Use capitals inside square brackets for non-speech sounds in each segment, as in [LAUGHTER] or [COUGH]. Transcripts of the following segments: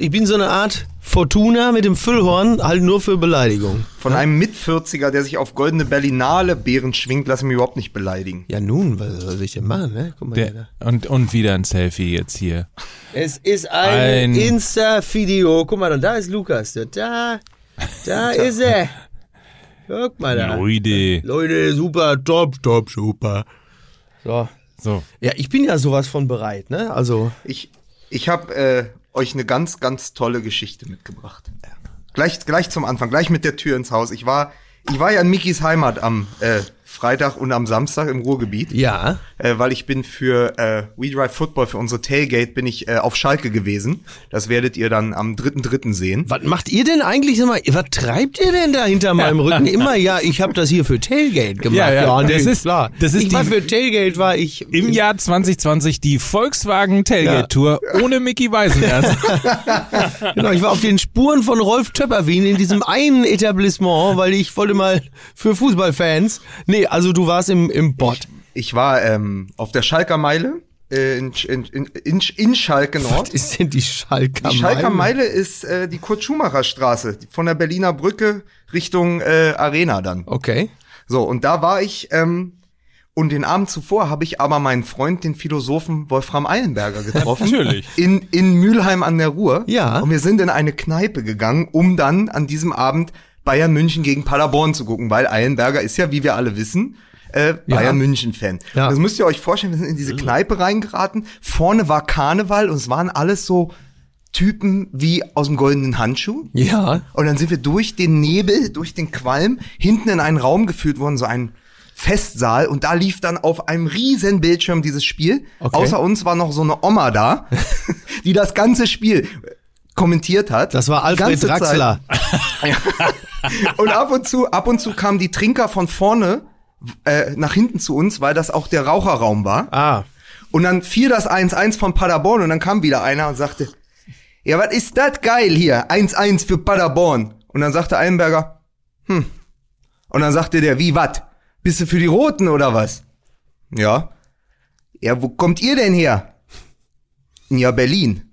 Ich bin so eine Art Fortuna mit dem Füllhorn, halt nur für Beleidigung. Von einem Mit-40er, der sich auf goldene Berlinale Beeren schwingt, lass mich überhaupt nicht beleidigen. Ja nun, was soll ich denn machen, ne? Guck mal hier, Der, und, und wieder ein Selfie jetzt hier. Es ist ein, Ein- Insta-Video. Guck mal, und da ist Lukas. Da, [LAUGHS] da ist er. Guck mal da. Leute. Leute, super, top, top, super. So. So. Ja, ich bin ja sowas von bereit, ne? Also, Ich, ich habe äh, euch eine ganz, ganz tolle Geschichte mitgebracht. Gleich, gleich zum Anfang, gleich mit der Tür ins Haus. Ich war, ich war ja in Mikis Heimat am äh, Freitag und am Samstag im Ruhrgebiet. ja. äh, weil ich bin für äh, We Drive Football, für unsere Tailgate, bin ich äh, auf Schalke gewesen. Das werdet ihr dann am 3.3. sehen. Was macht ihr denn eigentlich? Mal, was treibt ihr denn da hinter meinem [LAUGHS] Rücken? Immer, ja, ich habe das hier für Tailgate gemacht. Ja, ja, nee, das ist- klar. das ist ich war die- für Tailgate, war ich. Im Jahr 2020 die Volkswagen Tailgate Tour ohne Mickey Weisenherz. [LAUGHS] Genau, ich war auf den Spuren von Rolf Töpperwien in diesem einen Etablissement, weil ich wollte mal für Fußballfans. Nee, also du warst im, im Bot. Ich war ähm, auf der Schalker Meile äh, in, in, in, in, Schalke Nord. Was ist denn die Schalker Die Schalker Meile ist äh, die Kurt-Schumacher-Straße, von der Berliner Brücke Richtung äh, Arena dann. Okay. So, und da war ich, ähm, und den Abend zuvor habe ich aber meinen Freund, den Philosophen Wolfram Eilenberger [LAUGHS] getroffen. Natürlich. In, in Mülheim an der Ruhr. Ja. Und wir sind in eine Kneipe gegangen, um dann an diesem Abend Bayern München gegen Paderborn zu gucken, weil Eilenberger ist ja, wie wir alle wissen, äh, Bayern München Fan. Ja. Das müsst ihr euch vorstellen, wir sind in diese Kneipe reingeraten. Vorne war Karneval und es waren alles so Typen wie aus dem goldenen Handschuh. Ja. Und dann sind wir durch den Nebel, durch den Qualm, hinten in einen Raum geführt worden, so ein Festsaal. Und da lief dann auf einem riesen Bildschirm dieses Spiel. Okay. Außer uns war noch so eine Oma da, [LAUGHS] die das ganze Spiel kommentiert hat. Das war Alfred. Draxler. [LAUGHS] Und ab und zu, ab und zu kamen die Trinker von vorne äh, nach hinten zu uns, weil das auch der Raucherraum war. Ah. Und dann fiel das 1-1 von Paderborn und dann kam wieder einer und sagte, ja, was ist das geil hier? 1-1 für Paderborn. Und dann sagte Eilenberger, hm. Und dann sagte der, wie, wat? Bist du für die Roten oder was? Ja. Ja, wo kommt ihr denn her? Ja, Berlin.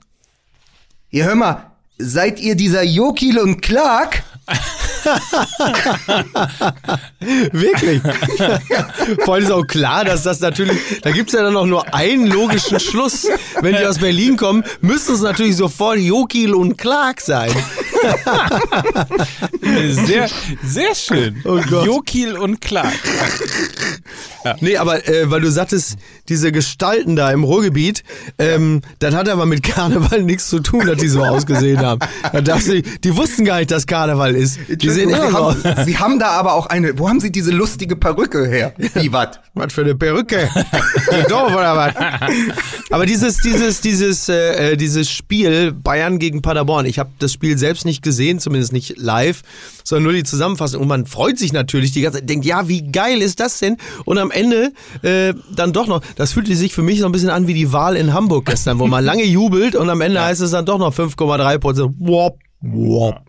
Ja, hör mal, seid ihr dieser Jokil und Clark? [LAUGHS] [LAUGHS] Wirklich. Vor allem ist auch klar, dass das natürlich, da gibt's ja dann auch nur einen logischen Schluss. Wenn die aus Berlin kommen, müssen es natürlich sofort Jokil und Clark sein. Sehr, sehr schön. Oh. Jokil und Clark. Nee, aber äh, weil du sagtest, diese Gestalten da im Ruhrgebiet, ähm, das hat aber mit Karneval nichts zu tun, dass die so ausgesehen haben. Da dachte ich, die wussten gar nicht, dass Karneval ist. Die sehen Sie haben, Sie haben da aber auch eine, wo haben Sie diese lustige Perücke her? Wie, wat? Was für eine Perücke. Doof oder was? Aber dieses, dieses, dieses, äh, äh, dieses Spiel Bayern gegen Paderborn, ich habe das Spiel selbst nicht gesehen, zumindest nicht live, sondern nur die Zusammenfassung. Und man freut sich natürlich die ganze Zeit, denkt, ja, wie geil ist das denn? Und am Ende äh, dann doch noch, das fühlte sich für mich so ein bisschen an wie die Wahl in Hamburg gestern, wo man lange jubelt und am Ende heißt es dann doch noch 5,3 Prozent. Wop, wop.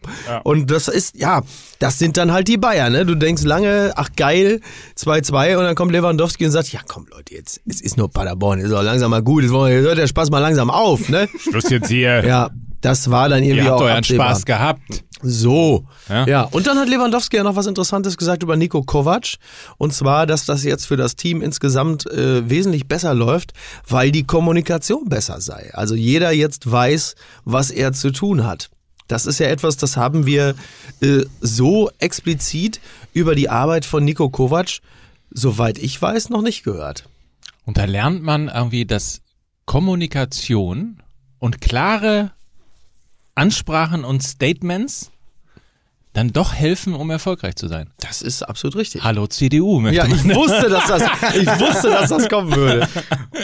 Und das ist, ja, das sind dann halt die Bayern, ne? Du denkst lange, ach geil, 2-2 und dann kommt Lewandowski und sagt, ja komm Leute, jetzt, es ist nur Paderborn, ist auch langsam mal gut, jetzt hört der Spaß mal langsam auf, ne? Schluss jetzt hier. Ja, das war dann irgendwie Ihr habt auch euren absehbar. Spaß gehabt. So. Ja. Ja. Und dann hat Lewandowski ja noch was Interessantes gesagt über Nico Kovac. Und zwar, dass das jetzt für das Team insgesamt äh, wesentlich besser läuft, weil die Kommunikation besser sei. Also jeder jetzt weiß, was er zu tun hat. Das ist ja etwas, das haben wir äh, so explizit über die Arbeit von Nico Kovac, soweit ich weiß, noch nicht gehört. Und da lernt man irgendwie, dass Kommunikation und klare Ansprachen und Statements dann doch helfen, um erfolgreich zu sein. Das ist absolut richtig. Hallo CDU, möchte Ja, man. ich wusste, dass das, ich wusste, dass das kommen würde.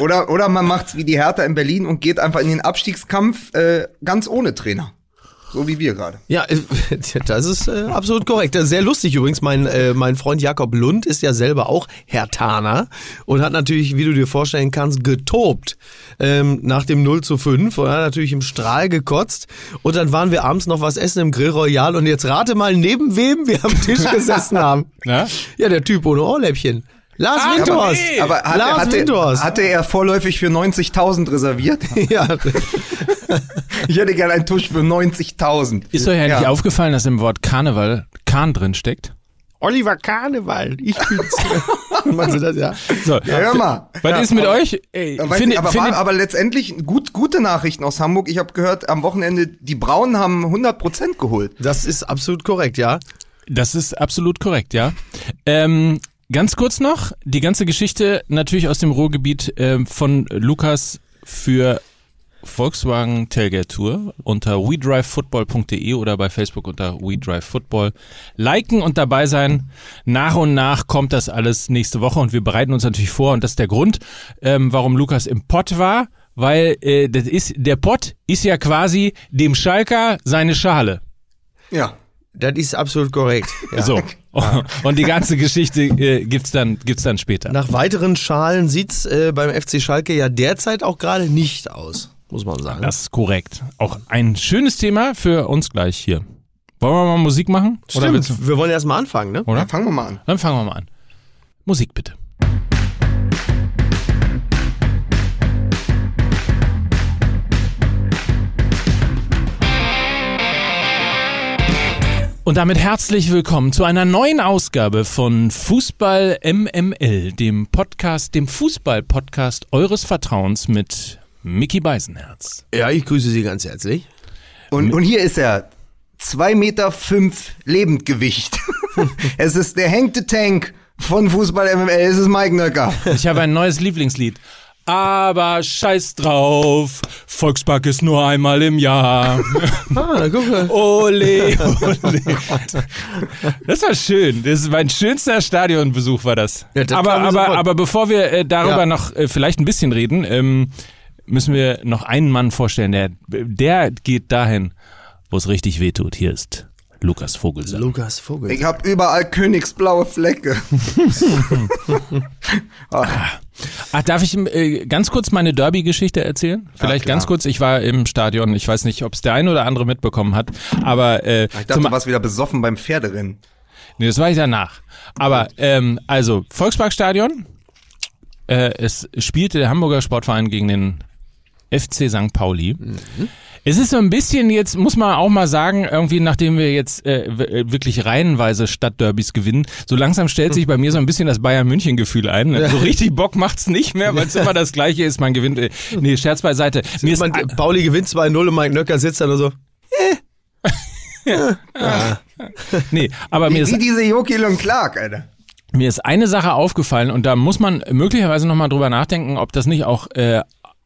Oder, oder man macht's wie die Hertha in Berlin und geht einfach in den Abstiegskampf äh, ganz ohne Trainer. So wie wir gerade. Ja, äh, [LAUGHS] das ist äh, absolut korrekt. Ist Sehr lustig übrigens. Mein, äh, mein Freund Jakob Lund ist ja selber auch Hertaner und hat natürlich, wie du dir vorstellen kannst, getobt ähm, nach dem 0 zu 5 und hat natürlich im Strahl gekotzt. Und dann waren wir abends noch was essen im Grill Royal und jetzt rate mal, neben wem wir am Tisch gesessen [LAUGHS] haben. Ja, der Typ ohne Ohrläppchen. Lars Ah, Windhorst. nee. Aber hatte, Lars hatte, Windhorst. hatte er vorläufig für 90.000 reserviert? [LAUGHS] ja. [LAUGHS] Ich hätte gerne einen Tusch für 90.000. Ist euch eigentlich Ja. aufgefallen, dass im Wort Karneval Kahn drin steckt? Oliver Karneval, ich bin's. [LAUGHS] Meinst du das, ja? So, Ja, hör mal. was Ja, ist mit aber- euch? Ey, findet- nicht, aber, findet- war, aber letztendlich gut, gute Nachrichten aus Hamburg. Ich habe gehört, am Wochenende, die Braunen haben 100% geholt. Das ist absolut korrekt, ja. Das ist absolut korrekt, ja. Ähm, ganz kurz noch, die ganze Geschichte natürlich aus dem Ruhrgebiet ähm, von Lukas für Volkswagen Tailgate Tour unter wedrivefootball.de oder bei Facebook unter wedrivefootball. Liken und dabei sein. Nach und nach kommt das alles nächste Woche und wir bereiten uns natürlich vor und das ist der Grund, ähm, warum Lukas im Pott war, weil äh, das ist der Pott ist ja quasi dem Schalker seine Schale. Ja. Das ist absolut korrekt. Ja. So. [LAUGHS] [LAUGHS] Und die ganze Geschichte äh, gibt's dann gibt's dann später. Nach weiteren Schalen sieht's äh, beim FC Schalke ja derzeit auch gerade nicht aus, muss man sagen. Das ist korrekt. Auch ein schönes Thema für uns gleich hier. Wollen wir mal Musik machen? Stimmt, wir wollen erst mal anfangen, ne? oder? Ja, fangen wir mal an. Dann fangen wir mal an. Musik bitte. Und damit herzlich willkommen zu einer neuen Ausgabe von Fußball MML, dem Podcast, dem Fußball-Podcast eures Vertrauens mit Mickey Beisenherz. Ja, ich grüße Sie ganz herzlich. Und, und hier ist er. Zwei Meter fünf Lebendgewicht. [LAUGHS] es ist der hängte Tank von Fußball MML. Es ist Mike Nöcker. Ich habe ein neues Lieblingslied. Aber scheiß drauf, Volkspark ist nur einmal im Jahr. [LAUGHS] Ah, guck mal. Ole, ole. Das war schön. Das ist mein schönster Stadionbesuch war das. Ja, das aber, aber, sofort. aber bevor wir äh, darüber Ja. noch äh, vielleicht ein bisschen reden, ähm, müssen wir noch einen Mann vorstellen, der, der geht dahin, wo es richtig wehtut. Hier ist Lukas Vogelsang. Lukas Vogel. Ich habe überall königsblaue Flecke. [LAUGHS] Ach, darf ich äh, ganz kurz meine Derby-Geschichte erzählen? Vielleicht klar. ganz kurz. Ich war im Stadion. Ich weiß nicht, ob es der eine oder andere mitbekommen hat, aber äh, Ich dachte, du warst wieder besoffen beim Pferderennen. nee, das war ich danach. Aber ähm, also Volksparkstadion. Äh, es spielte der Hamburger Sportverein gegen den FC St. Pauli. Es ist so ein bisschen jetzt, muss man auch mal sagen, irgendwie nachdem wir jetzt äh, äh, wirklich reihenweise Stadtderbys gewinnen, so langsam stellt sich bei mir so ein bisschen das Bayern-München-Gefühl ein. So richtig Bock macht's nicht mehr, weil es immer das Gleiche ist, man gewinnt. Äh, nee, Scherz beiseite. Mir ist, Man, Pauli gewinnt 2-0 und Mike Nöcker sitzt da nur so. nee, aber mir Wie, ist wie diese Jokil und Clark, Alter. Mir ist eine Sache aufgefallen und da muss man möglicherweise nochmal drüber nachdenken, ob das nicht auch äh,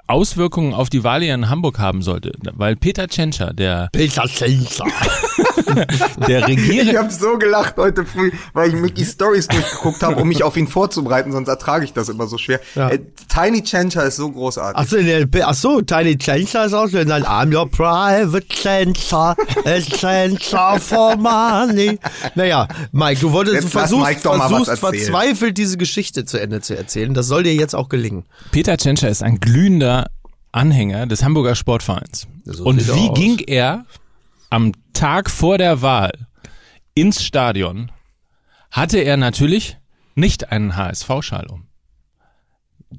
Auswirkungen auf die Wahl hier in Hamburg haben sollte. Weil Peter Tschentscher, der, Peter Schenzer. [LAUGHS] der Ich Regiere... habe so gelacht heute früh, weil ich Mickey Stories durchgeguckt habe, um mich auf ihn vorzubereiten, sonst ertrage ich das immer so schwer. Ja. Äh, Tiny Chencha ist so großartig. Achso, der, achso, Tiny Schenzer ist auch schön. Dann I'm your private Schenzer, a Schenzer for money. Naja, Mike, du wolltest, Jetzt versuchst, Mike doch mal was versuchst verzweifelt diese Geschichte zu Ende zu erzählen. Das soll dir jetzt auch gelingen. Peter Tschentscher ist ein glühender Anhänger des Hamburger Sportvereins. So und wie aus. ging er am Tag vor der Wahl ins Stadion? Hatte er natürlich nicht einen HSV-Schal um.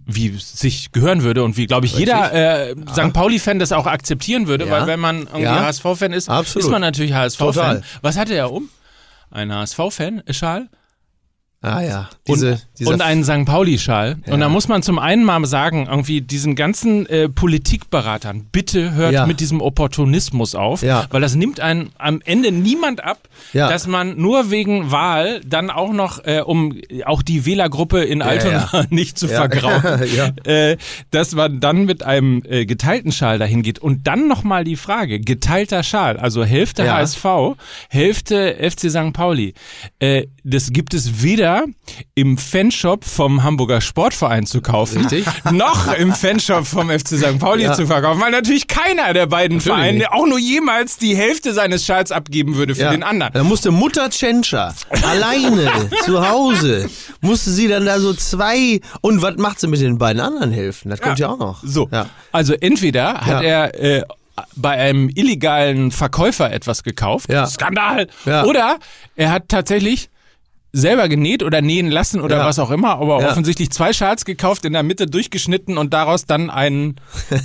Wie sich gehören würde und wie, glaube ich, jeder äh, St. Pauli-Fan das auch akzeptieren würde, Ja. weil wenn man irgendwie Ja. HSV-Fan ist, Absolut. ist man natürlich HSV-Fan. Was hatte er um? Ein HSV-Fan-Schal Ah ja, diese, und, dieser und einen St. Pauli-Schal. Und da muss man zum einen mal sagen, irgendwie diesen ganzen äh, Politikberatern, bitte hört Ja. mit diesem Opportunismus auf, Ja. weil das nimmt einen am Ende niemand ab, Ja. dass man nur wegen Wahl dann auch noch, äh, um auch die Wählergruppe in Altona [LAUGHS] nicht zu Ja. vergrauen, [LAUGHS] Ja. äh, dass man dann mit einem äh, geteilten Schal dahin geht. Und dann nochmal die Frage, geteilter Schal, also Hälfte Ja. HSV, Hälfte FC St. Pauli. Äh, das gibt es weder im Fanshop vom Hamburger Sportverein zu kaufen, Richtig. noch im Fanshop vom FC St. Pauli Ja. zu verkaufen, weil natürlich keiner der beiden Natürlich Vereine nicht. auch nur jemals die Hälfte seines Schals abgeben würde für Ja. den anderen. Da musste Mutter Tschentscher alleine [LAUGHS] zu Hause, musste sie dann da so zwei, und was macht sie mit den beiden anderen Hälften? Das kommt ja, auch noch. So, also entweder hat er äh, bei einem illegalen Verkäufer etwas gekauft, Ja. Skandal, Ja. oder er hat tatsächlich selber genäht oder nähen lassen oder Ja. was auch immer, aber Ja. offensichtlich zwei Schals gekauft, in der Mitte durchgeschnitten und daraus dann einen [LAUGHS]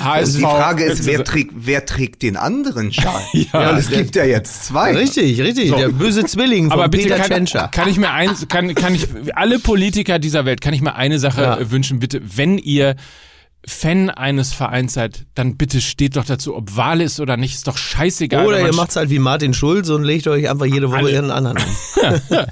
HSV. Also die Frage ist, wer trägt, wer trägt den anderen Schal? [LAUGHS] Ja, Weil es gibt ja jetzt zwei. Richtig, richtig. Der böse Zwilling von aber bitte Peter kann, Tschentscher. kann ich mir eins, kann, kann ich, alle Politiker dieser Welt, kann ich mir eine Sache Ja. wünschen, bitte, wenn ihr Fan eines Vereins seid, dann bitte steht doch dazu, ob Wahl ist oder nicht, ist doch scheißegal. Oder ihr macht's halt wie Martin Schulz und legt euch einfach jede Woche Alle. ihren anderen an. [LAUGHS]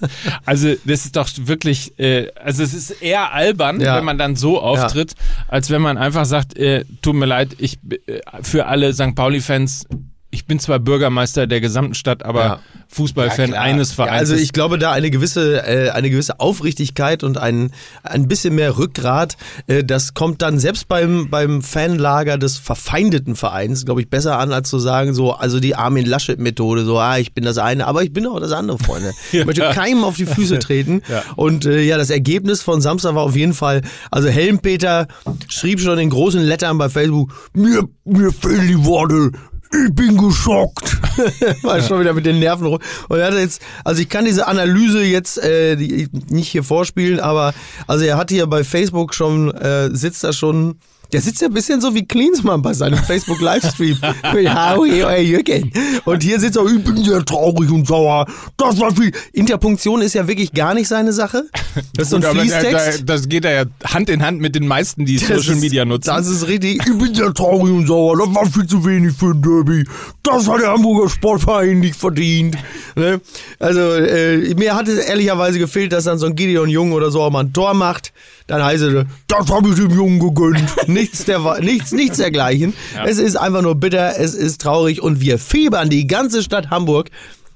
Also das ist doch wirklich, äh, also es ist eher albern, Ja. wenn man dann so auftritt, als wenn man einfach sagt, äh, tut mir leid, ich äh, für alle St. Pauli-Fans, ich bin zwar Bürgermeister der gesamten Stadt, aber Ja. Fußballfan klar. eines Ja, Vereins. also ist- ich glaube, da eine gewisse, äh, eine gewisse Aufrichtigkeit und ein, ein bisschen mehr Rückgrat, äh, das kommt dann selbst beim, beim Fanlager des verfeindeten Vereins, glaube ich, besser an, als zu sagen, so, also die Armin Laschet-Methode, so, ah, ich bin das eine, aber ich bin auch das andere, Freunde. [LAUGHS] Ich möchte keinem auf die Füße [LAUGHS] treten. Und äh, ja, das Ergebnis von Samstag war auf jeden Fall, also Helmpeter schrieb schon in großen Lettern bei Facebook, mir, mir fehlen die Worte. Ich bin geschockt. [LAUGHS] War schon wieder mit den Nerven rum. Und er hat jetzt, also ich kann diese Analyse jetzt äh, die, nicht hier vorspielen, aber also er hat hier bei Facebook schon, äh, sitzt da schon, der sitzt ja ein bisschen so wie Klinsmann bei seinem Facebook Livestream. [LAUGHS] ja, okay, euer Jürgen. Und hier sitzt er, ich bin sehr traurig und sauer. Das war viel. Interpunktion ist ja wirklich gar nicht seine Sache. Das ist so ein Gut, Fließtext. da- Das geht ja Hand in Hand mit den meisten, die Das Social ist- Media nutzen. Das ist richtig. Ich bin sehr traurig und sauer. Das war viel zu wenig für ein Derby. Das hat der Hamburger Sportverein nicht verdient. Ne? Also, äh, mir hat es ehrlicherweise gefehlt, dass dann so ein Gideon Jung oder so auch mal ein Tor macht. Dann heißt es, das habe ich dem Jungen gegönnt. [LAUGHS] nichts, der, nichts, nichts dergleichen. Es ist einfach nur bitter, es ist traurig und wir fiebern, die ganze Stadt Hamburg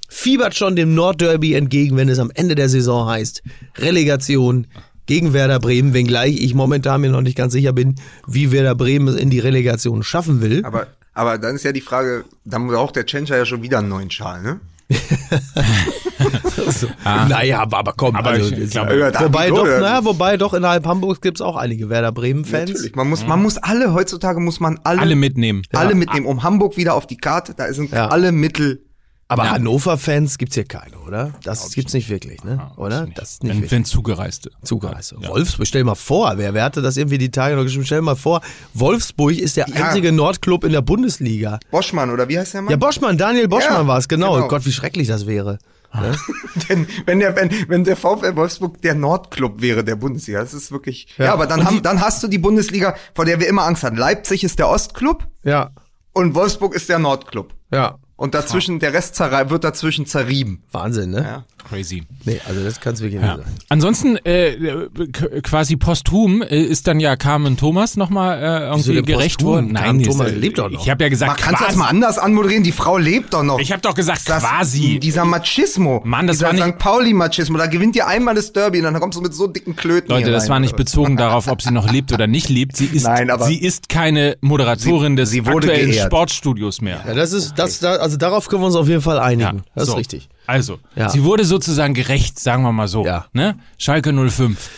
fiebert schon dem Nordderby entgegen, wenn es am Ende der Saison heißt, Relegation gegen Werder Bremen, wenngleich ich momentan mir noch nicht ganz sicher bin, wie Werder Bremen es in die Relegation schaffen will. Aber, aber dann ist ja die Frage, dann braucht der Tschentscher ja schon wieder einen neuen Schal, ne? [LAUGHS] [LAUGHS] Naja, aber, aber komm, Aber also, ich es- glaube- Ja, wobei, doch, oder? na, wobei doch innerhalb Hamburgs gibt es auch einige Werder Bremen-Fans. Natürlich. Man muss, man muss alle, heutzutage muss man alle, Alle mitnehmen. alle mitnehmen, um Hamburg wieder auf die Karte, da sind Ja. alle Mittel. Aber Ja. Hannover-Fans gibt's hier keine, oder? Das gibt's nicht wirklich, ne? Oder? Das ist nicht Wenn, wirklich. wenn Zugereiste. Zugereiste. Wolfsburg, stell mal vor, wer, wer hatte das irgendwie die Tage noch geschrieben? Stell mal vor, Wolfsburg ist der Ja. einzige Nordclub in der Bundesliga. Boschmann, oder wie heißt der Mann? Ja, Boschmann, Daniel Boschmann Ja, war es, genau. genau. Gott, wie schrecklich das wäre. Ne? [LAUGHS] Denn wenn der, wenn, wenn der VfL Wolfsburg der Nordclub wäre der Bundesliga, das ist wirklich. Ja, Ja. aber dann, haben, dann hast du die Bundesliga, vor der wir immer Angst hatten. Leipzig ist der Ostclub Ja, und Wolfsburg ist der Nordclub. ja. Und dazwischen, der Rest wird dazwischen zerrieben. Wahnsinn, ne? Ja. Crazy. Nee, also das kann's wirklich Ja. nicht sein. Ansonsten äh, quasi posthum äh, ist dann ja Carmen Thomas nochmal äh, irgendwie gerecht worden. Carmen die ist, Thomas äh, lebt doch noch. Ich habe ja Man gesagt kannst du das mal anders anmoderieren, die Frau lebt doch noch. Ich habe doch gesagt das, quasi. Dieser Machismo. Mann, das dieser war nicht- St. Pauli-Machismo. Da gewinnt ihr einmal das Derby und dann kommst du mit so dicken Klöten Leute, hier das rein. war nicht bezogen darauf, ob sie noch lebt oder nicht lebt. Sie ist, Nein, aber- sie ist keine Moderatorin Sie- des sie wurde aktuellen geehrt. Sportstudios mehr. Ja, das ist, das, da, also darauf können wir uns auf jeden Fall einigen. das so. ist richtig. Also, Ja. sie wurde sozusagen gerecht, sagen wir mal so. Ja. Ne? Schalke 05.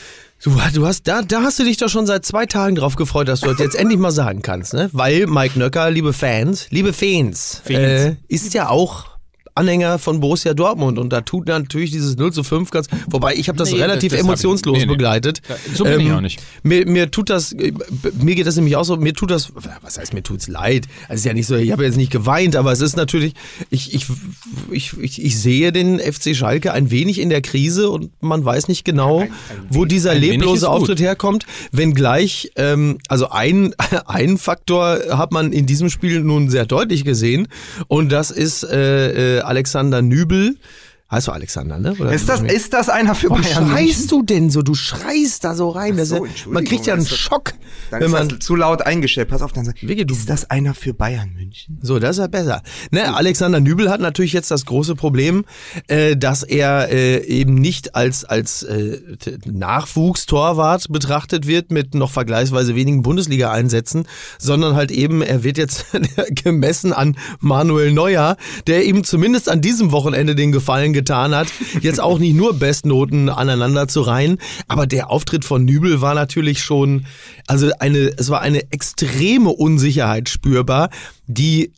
Du, du hast, da, da hast du dich doch schon seit zwei Tagen drauf gefreut, dass du das jetzt endlich mal sagen kannst, ne? Weil Mike Nöcker, liebe Fans, liebe Fans, Fans. Äh, ist ja auch Anhänger von Borussia Dortmund und da tut natürlich dieses 0 zu 5 ganz, wobei ich habe das Nee, relativ das ich- emotionslos nee, nee. begleitet. Ähm, so bin ich auch nicht. Mir, mir tut das, äh, mir geht das nämlich auch so, mir tut das, was heißt mir tut's leid? Also es ist ja nicht so, ich habe jetzt nicht geweint, aber es ist natürlich, ich, ich, ich, ich, ich sehe den FC Schalke ein wenig in der Krise und man weiß nicht genau, wo dieser ein wenig ist leblose. Auftritt herkommt, wenngleich, ähm, also ein, [LAUGHS] ein Faktor hat man in diesem Spiel nun sehr deutlich gesehen und das ist äh, äh, Alexander Nübel. Heißt du Alexander, ne? Oder Ist das, ist das einer für Warum Bayern? schreist du denn so? Du schreist da so rein. Ist so, man kriegt ja einen ist- Schock, Dann wenn ist man. zu laut eingestellt. Pass auf, dann sag Vicky, du- ist das einer für Bayern München? So, das ist ja besser. Ne, Alexander Nübel hat natürlich jetzt das große Problem, äh, dass er äh, eben nicht als als äh, Nachwuchstorwart betrachtet wird mit noch vergleichsweise wenigen Bundesliga-Einsätzen, sondern halt eben, er wird jetzt [LAUGHS] gemessen an Manuel Neuer, der ihm zumindest an diesem Wochenende den Gefallen getan hat, jetzt auch nicht nur Bestnoten aneinander zu reihen, aber der Auftritt von Nübel war natürlich schon, also eine, es war eine extreme Unsicherheit spürbar, die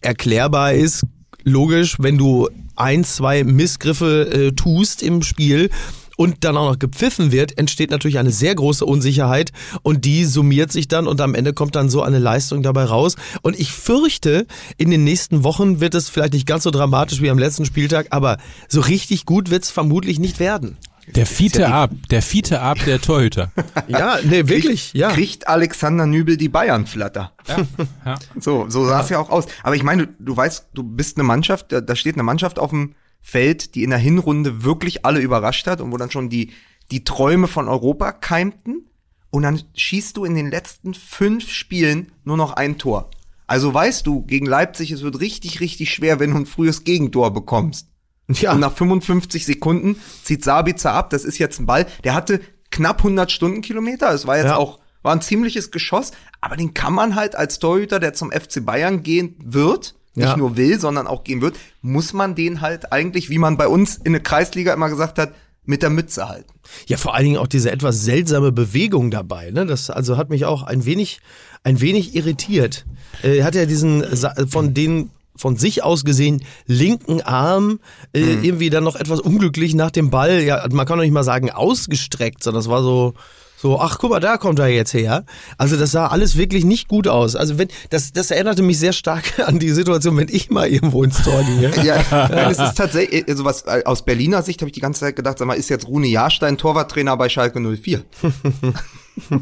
erklärbar ist, logisch, wenn du ein, zwei Missgriffe äh, tust im Spiel und dann auch noch gepfiffen wird, entsteht natürlich eine sehr große Unsicherheit und die summiert sich dann und am Ende kommt dann so eine Leistung dabei raus. Und ich fürchte, in den nächsten Wochen wird es vielleicht nicht ganz so dramatisch wie am letzten Spieltag, aber so richtig gut wird es vermutlich nicht werden. Der Fiete ab, der Fiete ab der Torhüter. [LAUGHS] Ja, nee, wirklich, ja. Kriegt Alexander Nübel die Bayern-Flatter. Ja, [LAUGHS] ja. So, so sah es ja auch aus. Aber ich meine, du, du weißt, du bist eine Mannschaft, da, da steht eine Mannschaft auf dem Feld, die in der Hinrunde wirklich alle überrascht hat und wo dann schon die, die Träume von Europa keimten. Und dann schießt du in den letzten fünf Spielen nur noch ein Tor. Also weißt du, gegen Leipzig, es wird richtig, richtig schwer, wenn du ein frühes Gegentor bekommst. Ja. Und nach 55 Sekunden zieht Sabitzer ab. Das ist jetzt ein Ball. Der hatte knapp 100 Stundenkilometer. Es war jetzt Ja. auch war ein ziemliches Geschoss. Aber den kann man halt als Torhüter, der zum FC Bayern gehen wird, nicht Ja. nur will, sondern auch gehen wird, muss man den halt eigentlich, wie man bei uns in der Kreisliga immer gesagt hat, mit der Mütze halten. Ja, vor allen Dingen auch diese etwas seltsame Bewegung dabei. Ne? Das also hat mich auch ein wenig, ein wenig irritiert. Äh, Er hat ja diesen von den von sich aus gesehen linken Arm äh, irgendwie dann noch etwas unglücklich nach dem Ball. Ja, man kann doch nicht mal sagen ausgestreckt, sondern das war so. So, ach guck mal, da kommt er jetzt her. Also das sah alles wirklich nicht gut aus. Also wenn das, das erinnerte mich sehr stark [LAUGHS] an die Situation, wenn ich mal irgendwo ins Tor ginge. [LAUGHS] Ja, nein, es ist tatsächlich, also was äh, aus Berliner Sicht habe ich die ganze Zeit gedacht, sag mal, ist jetzt Rune Jahrstein Torwarttrainer bei Schalke 04? [LAUGHS]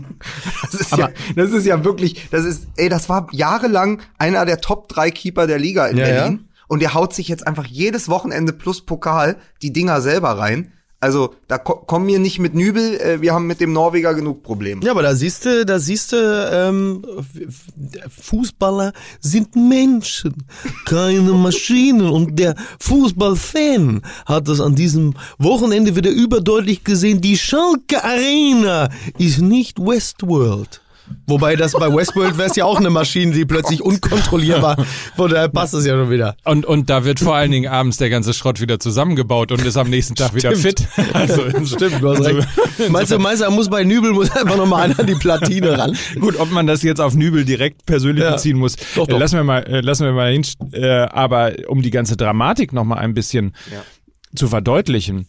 das, ist ja, das ist ja wirklich, das ist, ey, das war jahrelang einer der Top drei Keeper der Liga in Ja, Berlin. Und der haut sich jetzt einfach jedes Wochenende plus Pokal die Dinger selber rein. Also, da ko kommen wir nicht mit Nübel, äh, wir haben mit dem Norweger genug Probleme. Ja, aber da siehst du, da siehst du, ähm, Fußballer sind Menschen, keine Maschinen. Und der Fußballfan hat das an diesem Wochenende wieder überdeutlich gesehen. Die Schalke Arena ist nicht Westworld. Wobei das bei Westworld wäre es ja auch eine Maschine, die plötzlich unkontrollierbar, [LAUGHS] von daher passt es ja schon wieder. Und, und da wird vor allen Dingen abends der ganze Schrott wieder zusammengebaut und ist am nächsten Tag wieder fit. Also, [LAUGHS] Stimmt, du hast recht. [LAUGHS] Meinst du, meinst du, muss bei Nübel muss einfach nochmal einer an die Platine ran? Gut, ob man das jetzt auf Nübel direkt persönlich Ja. beziehen muss, Doch, doch. Lassen wir mal, äh, lassen wir mal hin. Äh, aber um die ganze Dramatik noch mal ein bisschen Ja. zu verdeutlichen,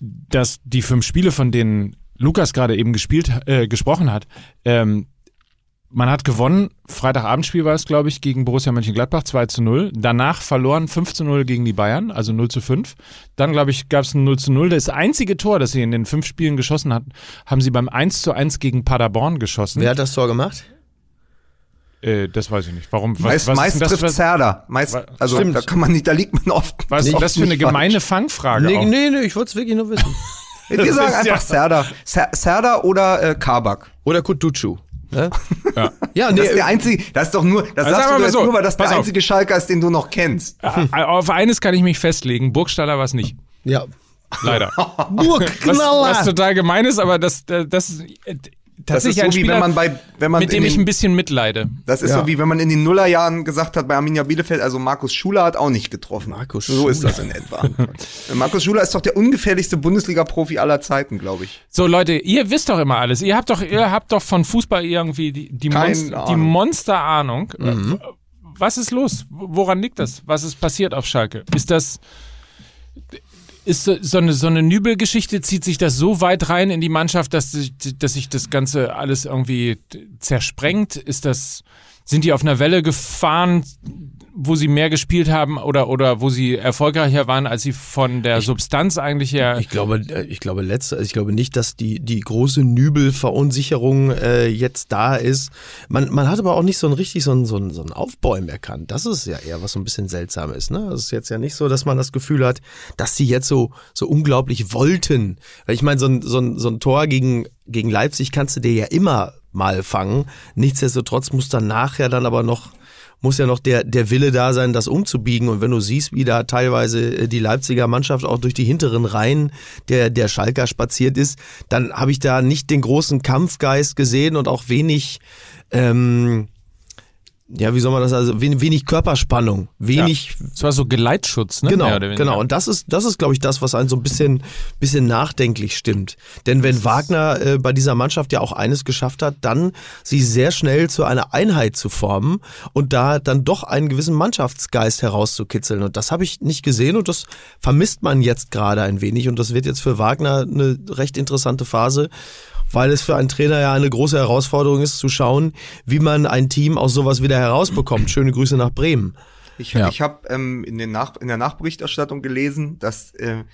dass die fünf Spiele, von denen Lukas gerade eben gespielt, äh, gesprochen hat, ähm, man hat gewonnen, Freitagabendspiel war es, glaube ich, gegen Borussia Mönchengladbach 2 zu 0. Danach verloren 5 zu 0 gegen die Bayern, also 0 zu 5. Dann, glaube ich, gab es ein 0 zu 0. Das einzige Tor, das sie in den fünf Spielen geschossen hatten, haben sie beim 1 zu 1 gegen Paderborn geschossen. Wer hat das Tor gemacht? Äh, das weiß ich nicht. Warum? Was, Meist, was meist trifft das, was, Zerda. Meist, also Stimmt. da kann man nicht, da liegt man oft. was ist das für eine gemeine Fangfrage? Nee, auch? nee, nee, ich wollte es wirklich nur wissen. [LAUGHS] Wir sagen einfach ja- Serda. Ser Serda oder äh, Kabak. Oder Kutucu. Ne? Ja. Ja, nee, Das ist der einzige, das ist doch nur, das Also sagst du jetzt so, nur, weil das der auf. einzige Schalker ist, den du noch kennst. Äh, Auf eines kann ich mich festlegen. Burgstaller war es nicht. ja. Leider. [LAUGHS] Was, Burgknaller. was total gemein ist, aber das, äh, das ist äh, Das ist so ein wie Spieler, wenn man bei, wenn man mit in dem ich den, ein bisschen mitleide. das ist Ja. so wie wenn man in den Nullerjahren gesagt hat bei Arminia Bielefeld, also Markus Schuler hat auch nicht getroffen. Markus so ist Schuler. das in etwa. [LAUGHS] Markus Schuler ist doch der ungefährlichste Bundesliga-Profi aller Zeiten, glaube ich. So Leute, ihr wisst doch immer alles. Ihr habt doch, ihr habt doch von Fußball irgendwie die, die, Monst die Ahnung. Monster-Ahnung. Äh, Was ist los? Woran liegt das? Was ist passiert auf Schalke? Ist das ist so, so eine so eine Nübel-Geschichte zieht sich das so weit rein in die Mannschaft, dass sich, dass sich das Ganze alles irgendwie zersprengt? Ist das sind die auf einer Welle gefahren, wo sie mehr gespielt haben oder oder wo sie erfolgreicher waren, als sie von der Substanz eigentlich her? Ich glaube, äh, ich glaube letzte, also ich glaube nicht, dass die die große Nübel-Verunsicherung äh, jetzt da ist. Man, man hat aber auch nicht so ein richtig so ein, so ein, so ein Aufbäumen erkannt. Das ist ja eher was so ein bisschen seltsam ist. Ne, es ist jetzt ja nicht so, dass man das Gefühl hat, dass sie jetzt so so unglaublich wollten. Weil ich meine, so ein, so ein, so ein Tor gegen gegen Leipzig kannst du dir ja immer mal fangen. Nichtsdestotrotz muss dann nachher dann aber noch muss ja noch der, der Wille da sein, das umzubiegen. Und wenn du siehst, wie da teilweise äh, die Leipziger Mannschaft auch durch die hinteren Reihen der, der Schalker spaziert ist, dann habe ich da nicht den großen Kampfgeist gesehen und auch wenig, ähm, ja, wie soll man das, also wenig, Körperspannung, wenig. Es war so Geleitschutz, ne? Genau, genau. Und das ist, das ist, glaube ich, das, was einen so ein bisschen, bisschen nachdenklich stimmt. Denn wenn Wagner äh, bei dieser Mannschaft ja auch eines geschafft hat, dann sie sehr schnell zu einer Einheit zu formen und da dann doch einen gewissen Mannschaftsgeist herauszukitzeln. Und das habe ich nicht gesehen und das vermisst man jetzt gerade ein wenig. Und das wird jetzt für Wagner eine recht interessante Phase weil es für einen Trainer ja eine große Herausforderung ist, zu schauen, wie man ein Team aus sowas wieder herausbekommt. Schöne Grüße nach Bremen. Ich, Ja. ich habe ähm, in, den Nach in der Nachberichterstattung gelesen, dass äh,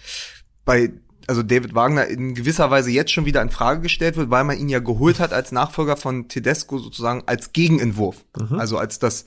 bei also David Wagner in gewisser Weise jetzt schon wieder in Frage gestellt wird, weil man ihn ja geholt hat als Nachfolger von Tedesco sozusagen als Gegenentwurf. Also als das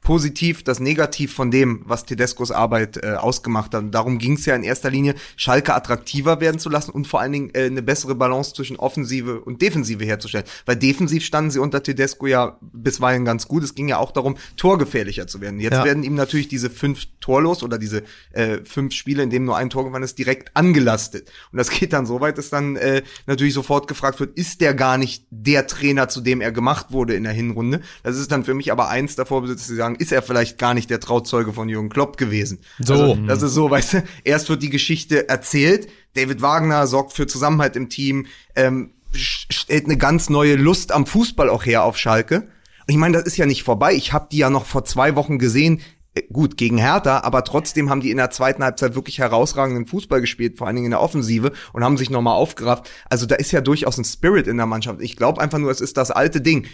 Positiv, das Negativ von dem, was Tedescos Arbeit äh, ausgemacht hat. Und darum ging es ja in erster Linie, Schalke attraktiver werden zu lassen und vor allen Dingen äh, eine bessere Balance zwischen Offensive und Defensive herzustellen. Weil defensiv standen sie unter Tedesco ja bisweilen ganz gut. Es ging ja auch darum, torgefährlicher zu werden. Jetzt Ja. werden ihm natürlich diese fünf Torlos oder diese äh, fünf Spiele, in denen nur ein Tor gefallen ist, direkt angelastet. Und das geht dann so weit, dass dann äh, natürlich sofort gefragt wird, ist der gar nicht der Trainer, zu dem er gemacht wurde in der Hinrunde? Das ist dann für mich aber eins davor, dass sie sagen, ist er vielleicht gar nicht der Trauzeuge von Jürgen Klopp gewesen? So. Also, das ist so, weißt du, erst wird die Geschichte erzählt, David Wagner sorgt für Zusammenhalt im Team, ähm, stellt eine ganz neue Lust am Fußball auch her auf Schalke. Und ich meine, das ist ja nicht vorbei. Ich habe die ja noch vor zwei Wochen gesehen, äh, gut, gegen Hertha, aber trotzdem haben die in der zweiten Halbzeit wirklich herausragenden Fußball gespielt, vor allen Dingen in der Offensive und haben sich nochmal aufgerafft. Also da ist ja durchaus ein Spirit in der Mannschaft. Ich glaube einfach nur, es ist das alte Ding.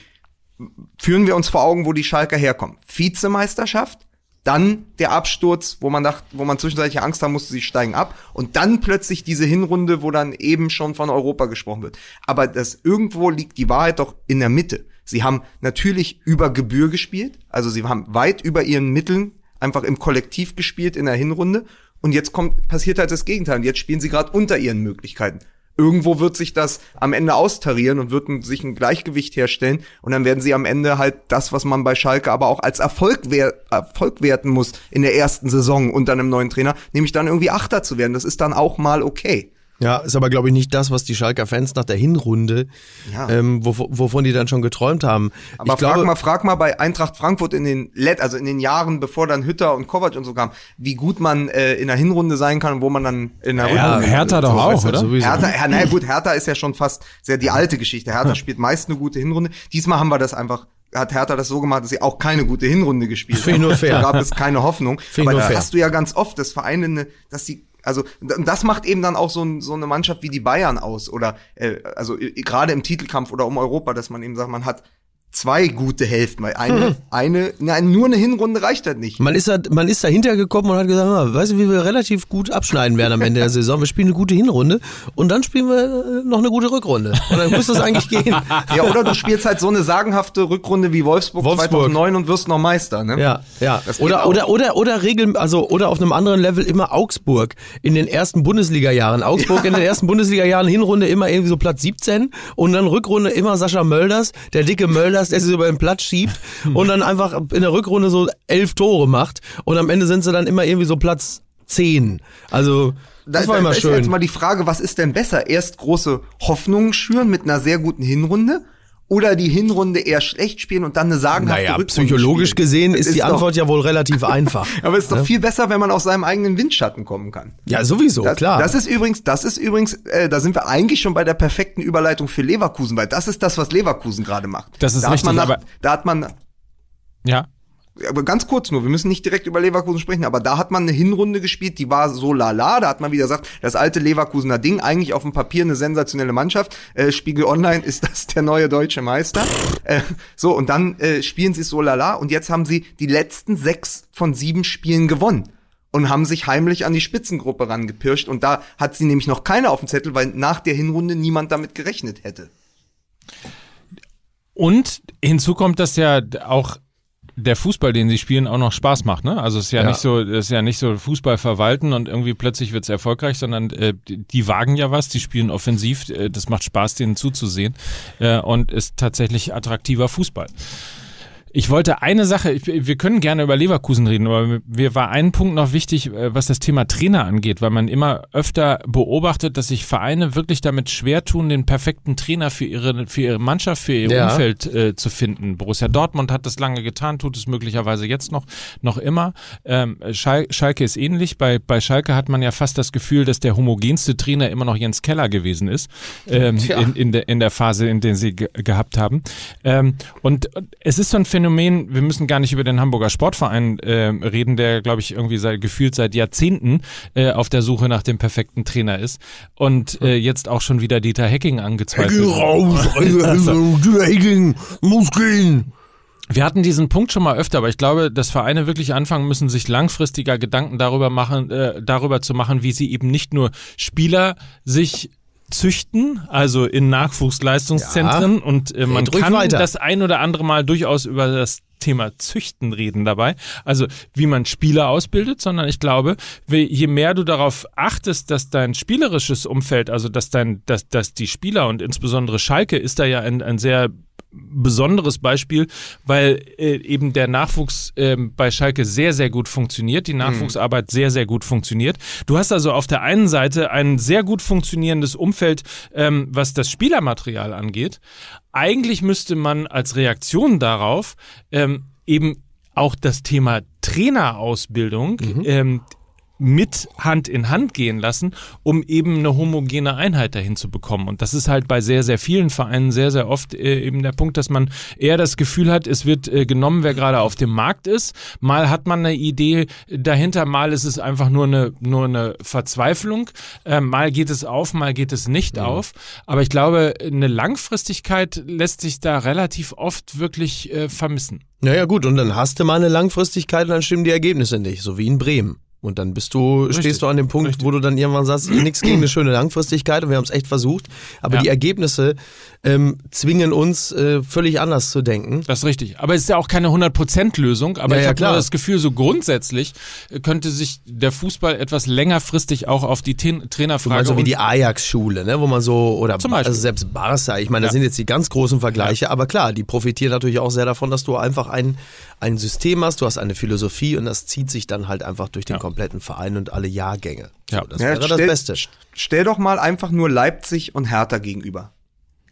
Führen wir uns vor Augen, wo die Schalker herkommen. Vizemeisterschaft, dann der Absturz, wo man dachte, wo man zwischenzeitlich Angst haben musste, sie steigen ab. Und dann plötzlich diese Hinrunde, wo dann eben schon von Europa gesprochen wird. Aber das irgendwo liegt die Wahrheit doch in der Mitte. Sie haben natürlich über Gebühr gespielt, also sie haben weit über ihren Mitteln einfach im Kollektiv gespielt in der Hinrunde. Und jetzt kommt, passiert halt das Gegenteil. Und jetzt spielen sie gerade unter ihren Möglichkeiten. Irgendwo wird sich das am Ende austarieren und wird sich ein Gleichgewicht herstellen. Und dann werden sie am Ende halt das, was man bei Schalke aber auch als Erfolg, wer Erfolg werten muss in der ersten Saison unter einem neuen Trainer, nämlich dann irgendwie Achter zu werden. Das ist dann auch mal okay. Ja, ist aber, glaube ich, nicht das, was die Schalker Fans nach der Hinrunde, Ja. ähm, wov wovon die dann schon geträumt haben. Aber ich glaube, frag mal, frag mal bei Eintracht Frankfurt in den Let, also in den Jahren, bevor dann Hütter und Kovac und so kamen, wie gut man äh, in der Hinrunde sein kann und wo man dann in der Ja, Rückrunde Hertha doch so, auch, du, oder? sowieso. Hertha, ja, naja gut, Hertha ist ja schon fast sehr die alte Geschichte. Hertha spielt meist eine gute Hinrunde. Diesmal haben wir das einfach hat Hertha das so gemacht, dass sie auch keine gute Hinrunde gespielt Finde ich nur fair. Da gab es keine Hoffnung. Finde ich Aber nur da fair. hast du ja ganz oft, dass Vereine, eine, dass die also das macht eben dann auch so, so eine Mannschaft wie die Bayern aus oder äh, also gerade im Titelkampf oder um Europa, dass man eben sagt, man hat zwei gute Hälften, weil eine, eine, nein, nur eine Hinrunde reicht halt nicht. Man ist, da, man ist dahinter gekommen und hat gesagt, mal, weißt du, wie wir relativ gut abschneiden werden am Ende der Saison? Wir spielen eine gute Hinrunde und dann spielen wir äh, noch eine gute Rückrunde. Und dann muss das eigentlich gehen. Ja, oder du spielst halt so eine sagenhafte Rückrunde wie Wolfsburg, Wolfsburg. 2009 und wirst noch Meister, ne? Ja, ja. Oder, oder, oder, oder regeln, also, oder auf einem anderen Level immer Augsburg in den ersten Bundesliga-Jahren. Augsburg [LAUGHS] in den ersten Bundesliga-Jahren, Hinrunde immer irgendwie so Platz 17 und dann Rückrunde immer Sascha Mölders, der dicke Mölders, der sich über den Platz schiebt und dann einfach in der Rückrunde so elf Tore macht und am Ende sind sie dann immer irgendwie so Platz 10. Also, das Da- war immer da Ist schön. jetzt mal die Frage, was ist denn besser? Erst große Hoffnungen schüren mit einer sehr guten Hinrunde oder die Hinrunde eher schlecht spielen und dann eine sagenhafte Naja, Rückrunde psychologisch spielen? gesehen Das ist, die doch- Antwort ja wohl relativ [LAUGHS] einfach. Aber es ist doch viel besser, wenn man aus seinem eigenen Windschatten kommen kann. Ja, sowieso, Das, klar. das ist übrigens, das ist übrigens, äh, da sind wir eigentlich schon bei der perfekten Überleitung für Leverkusen, weil das ist das, was Leverkusen gerade macht. Das ist da hat richtig, man nach, aber- da hat man, Ja. Aber ganz kurz nur, wir müssen nicht direkt über Leverkusen sprechen, aber da hat man eine Hinrunde gespielt, die war so lala, da hat man wieder gesagt, das alte Leverkusener Ding, eigentlich auf dem Papier eine sensationelle Mannschaft, äh, Spiegel Online [LAUGHS] ist das der neue deutsche Meister. Äh, so, und dann äh, spielen sie es so lala und jetzt haben sie die letzten sechs von sieben Spielen gewonnen. Und haben sich heimlich an die Spitzengruppe rangepirscht. Und da hat sie nämlich noch keiner auf dem Zettel, weil nach der Hinrunde niemand damit gerechnet hätte. Und hinzu kommt, dass ja auch der Fußball, den sie spielen, auch noch Spaß macht. Ne? Also es ist ja, Ja. nicht so, es ist ja nicht so Fußball verwalten und irgendwie plötzlich wird's erfolgreich, sondern äh, die die wagen ja was, die spielen offensiv, äh, das macht Spaß, denen zuzusehen äh, und ist tatsächlich attraktiver Fußball. Ich wollte eine Sache, ich, wir können gerne über Leverkusen reden, aber mir war ein Punkt noch wichtig, äh, was das Thema Trainer angeht, weil man immer öfter beobachtet, dass sich Vereine wirklich damit schwer tun, den perfekten Trainer für ihre, für ihre Mannschaft, für ihr Ja. Umfeld äh, zu finden. Borussia Dortmund hat das lange getan, tut es möglicherweise jetzt noch, noch immer. Ähm, Schal Schalke ist ähnlich. Bei, bei Schalke hat man ja fast das Gefühl, dass der homogenste Trainer immer noch Jens Keller gewesen ist, ähm, in, in, der, in der Phase, in der sie ge gehabt haben. Ähm, und es ist so ein Phänomen, wir müssen gar nicht über den Hamburger Sportverein äh, reden, der, glaube ich, irgendwie seit, gefühlt seit Jahrzehnten äh, auf der Suche nach dem perfekten Trainer ist und äh, jetzt auch schon wieder Dieter Hecking angezweifelt. wird. raus, [LAUGHS] Hacking, muss gehen. Wir hatten diesen Punkt schon mal öfter, aber ich glaube, dass Vereine wirklich anfangen müssen, sich langfristiger Gedanken darüber machen, äh, darüber zu machen, wie sie eben nicht nur Spieler sich züchten, also in Nachwuchsleistungszentren. Und äh, man kann weiter. das ein oder andere Mal durchaus über das Thema Züchten reden dabei, also wie man Spieler ausbildet, sondern ich glaube, je mehr du darauf achtest, dass dein spielerisches Umfeld, also dass dein, dass, dass die Spieler und insbesondere Schalke ist da ja ein, ein sehr besonderes Beispiel, weil äh, eben der Nachwuchs ähm, bei Schalke sehr, sehr gut funktioniert, die Nachwuchsarbeit sehr, sehr gut funktioniert. Du hast also auf der einen Seite ein sehr gut funktionierendes Umfeld, ähm, was das Spielermaterial angeht. Eigentlich müsste man als Reaktion darauf ähm, eben auch das Thema Trainerausbildung ähm, mit Hand in Hand gehen lassen, um eben eine homogene Einheit dahin zu bekommen. Und das ist halt bei sehr, sehr vielen Vereinen sehr, sehr oft äh, eben der Punkt, dass man eher das Gefühl hat, es wird äh, genommen, wer gerade auf dem Markt ist. Mal hat man eine Idee dahinter, mal ist es einfach nur eine, nur eine Verzweiflung. Äh, mal geht es auf, mal geht es nicht auf. Aber ich glaube, eine Langfristigkeit lässt sich da relativ oft wirklich äh, vermissen. Naja gut, und dann hast du mal eine Langfristigkeit und dann stimmen die Ergebnisse nicht, so wie in Bremen. Und dann bist du, Richtig, stehst du an dem Punkt, wo du dann irgendwann sagst, nichts gegen eine schöne Langfristigkeit und wir haben es echt versucht. Aber Ja. die Ergebnisse ähm, zwingen uns äh, völlig anders zu denken. Das ist richtig. Aber es ist ja auch keine 100%-Lösung. Aber Ja, ich ja, habe das Gefühl, so grundsätzlich äh, könnte sich der Fußball etwas längerfristig auch auf die Ten Trainerfrage Also wie die Ajax-Schule, ne, wo man so, oder Zum Beispiel. also selbst Barca, ich meine, das Ja. sind jetzt die ganz großen Vergleiche, aber klar, die profitieren natürlich auch sehr davon, dass du einfach ein, ein System hast, du hast eine Philosophie und das zieht sich dann halt einfach durch den Ja. kompletten Verein und alle Jahrgänge. Ja. So, das Ja, wäre das stell, Beste. Stell doch mal einfach nur Leipzig und Hertha gegenüber.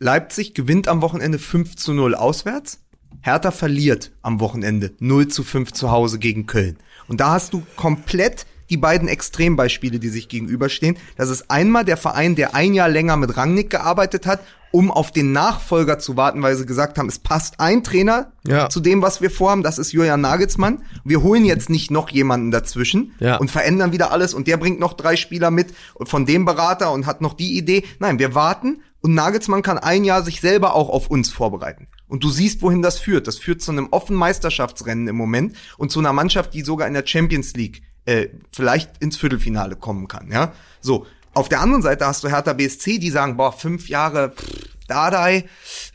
Leipzig gewinnt am Wochenende 5 zu 0 auswärts. Hertha verliert am Wochenende 0 zu 5 zu Hause gegen Köln. Und da hast du komplett die beiden Extrembeispiele, die sich gegenüberstehen. Das ist einmal der Verein, der ein Jahr länger mit Rangnick gearbeitet hat, um auf den Nachfolger zu warten, weil sie gesagt haben, es passt ein Trainer Ja. zu dem, was wir vorhaben. Das ist Julian Nagelsmann. Wir holen jetzt nicht noch jemanden dazwischen Ja. und verändern wieder alles und der bringt noch drei Spieler mit von dem Berater und hat noch die Idee. Nein, wir warten und Nagelsmann kann ein Jahr sich selber auch auf uns vorbereiten. Und du siehst, wohin das führt. Das führt zu einem offenen Meisterschaftsrennen im Moment und zu einer Mannschaft, die sogar in der Champions League äh, vielleicht ins Viertelfinale kommen kann. Ja, so. Auf der anderen Seite hast du Hertha BSC, die sagen, boah, fünf Jahre pff, Dardai,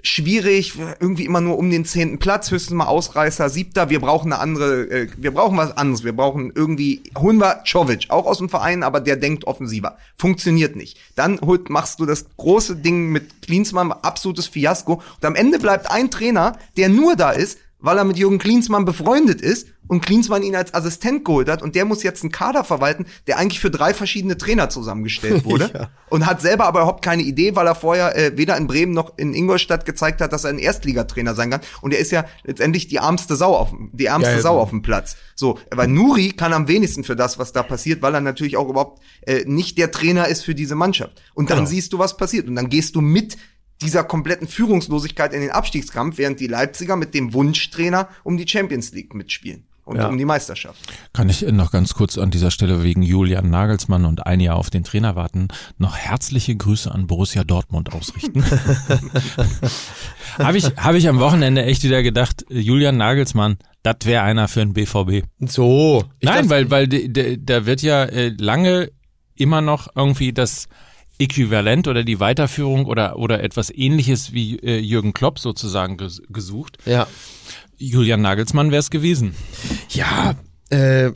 schwierig, irgendwie immer nur um den zehnten Platz, höchstens mal Ausreißer, siebter, wir brauchen eine andere, äh, wir brauchen was anderes, wir brauchen irgendwie, holen wir Czovic, auch aus dem Verein, aber der denkt offensiver. Funktioniert nicht. Dann holt, machst du das große Ding mit Klinsmann, absolutes Fiasko, und am Ende bleibt ein Trainer, der nur da ist, weil er mit Jürgen Klinsmann befreundet ist und Klinsmann ihn als Assistent geholt hat und der muss jetzt einen Kader verwalten, der eigentlich für drei verschiedene Trainer zusammengestellt [LAUGHS] wurde Ja. und hat selber aber überhaupt keine Idee, weil er vorher äh, weder in Bremen noch in Ingolstadt gezeigt hat, dass er ein Erstligatrainer sein kann und er ist ja letztendlich die ärmste Sau auf dem- die ärmste Ja, ja. Sau auf dem Platz. So, aber Nuri kann am wenigsten für das, was da passiert, weil er natürlich auch überhaupt äh, nicht der Trainer ist für diese Mannschaft. Und dann Genau. siehst du, was passiert und dann gehst du mit dieser kompletten Führungslosigkeit in den Abstiegskampf, während die Leipziger mit dem Wunschtrainer um die Champions League mitspielen und Ja. um die Meisterschaft. Kann ich noch ganz kurz an dieser Stelle wegen Julian Nagelsmann und ein Jahr auf den Trainer warten, noch herzliche Grüße an Borussia Dortmund ausrichten. [LAUGHS] Habe ich, hab ich am Wochenende echt wieder gedacht, Julian Nagelsmann, das wäre einer für den BVB. So. Ich Nein, weil, weil da wird ja äh, lange immer noch irgendwie das Äquivalent oder die Weiterführung oder, oder etwas ähnliches wie äh, Jürgen Klopp sozusagen ges gesucht. Ja. Julian Nagelsmann wäre es gewesen. Ja, äh,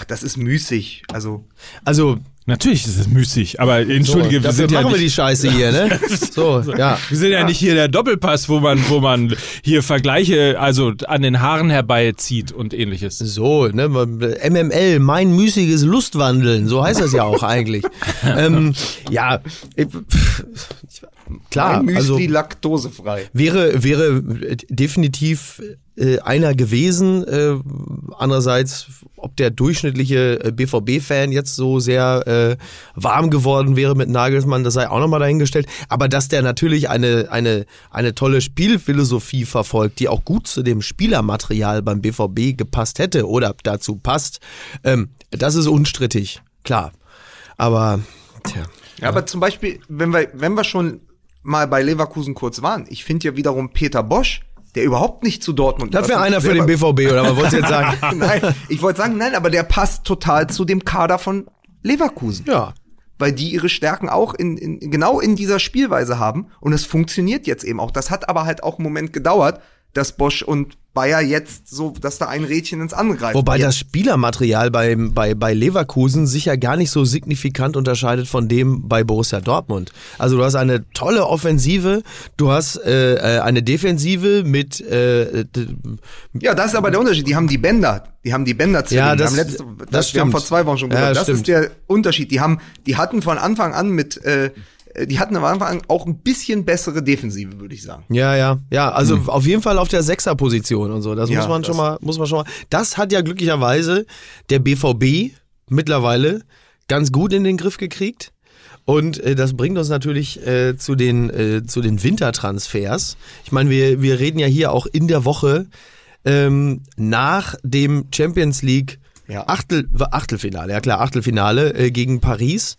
Ach, das ist müßig. Also, also Natürlich ist es müßig, aber entschuldige, so, wir sind ja machen nicht, wir die Scheiße hier, ne? [LAUGHS] So, ja. wir sind ja nicht hier der Doppelpass, wo man, wo man hier Vergleiche, also an den Haaren herbeizieht und ähnliches. So, ne, MML, mein müßiges Lustwandeln, so heißt das ja auch eigentlich. [LAUGHS] ähm, ja, pff, klar, Ein Müsli also laktosefrei. wäre wäre definitiv äh, einer gewesen. Äh, andererseits, ob der durchschnittliche äh, BVB-Fan jetzt so sehr äh, warm geworden wäre mit Nagelsmann, das sei auch nochmal dahingestellt. Aber dass der natürlich eine eine eine tolle Spielphilosophie verfolgt, die auch gut zu dem Spielermaterial beim BVB gepasst hätte oder dazu passt, ähm, das ist unstrittig, klar. Aber tja. Ja, aber zum Beispiel, wenn wir, wenn wir schon mal bei Leverkusen kurz waren, ich finde ja wiederum Peter Bosch, der überhaupt nicht zu Dortmund Das wäre einer für den BVB, oder was wolltest du jetzt sagen? [LAUGHS] nein, ich wollte sagen, nein, aber der passt total zu dem Kader von Leverkusen. Ja. Weil die ihre Stärken auch in, in, genau in dieser Spielweise haben. Und es funktioniert jetzt eben auch. Das hat aber halt auch einen Moment gedauert, dass Bosch und Bayer jetzt so, dass da ein Rädchen ins andere greift. Wobei jetzt, das Spielermaterial bei, bei, bei Leverkusen sich ja gar nicht so signifikant unterscheidet von dem bei Borussia Dortmund. Also du hast eine tolle Offensive, du hast äh, äh, eine Defensive mit äh, Ja, das ist aber der Unterschied. Die haben die Bänder. Die haben die Bänder Ja, das- haben letzte, das wir haben vor zwei Wochen schon Ja, gesagt. das stimmt. ist der Unterschied. Die haben, die hatten von Anfang an mit, äh, die hatten am Anfang an auch ein bisschen bessere Defensive, würde ich sagen. Ja, ja, ja. Also auf jeden Fall auf der Sechserposition und so. Das Ja, muss man das- schon mal, muss man schon mal. Das hat ja glücklicherweise der BVB mittlerweile ganz gut in den Griff gekriegt. Und äh, das bringt uns natürlich äh, zu den äh, zu den Wintertransfers. Ich meine, wir wir reden ja hier auch in der Woche ähm, nach dem Champions League Ja. Achtel, Achtelfinale, ja klar, Achtelfinale äh, gegen Paris.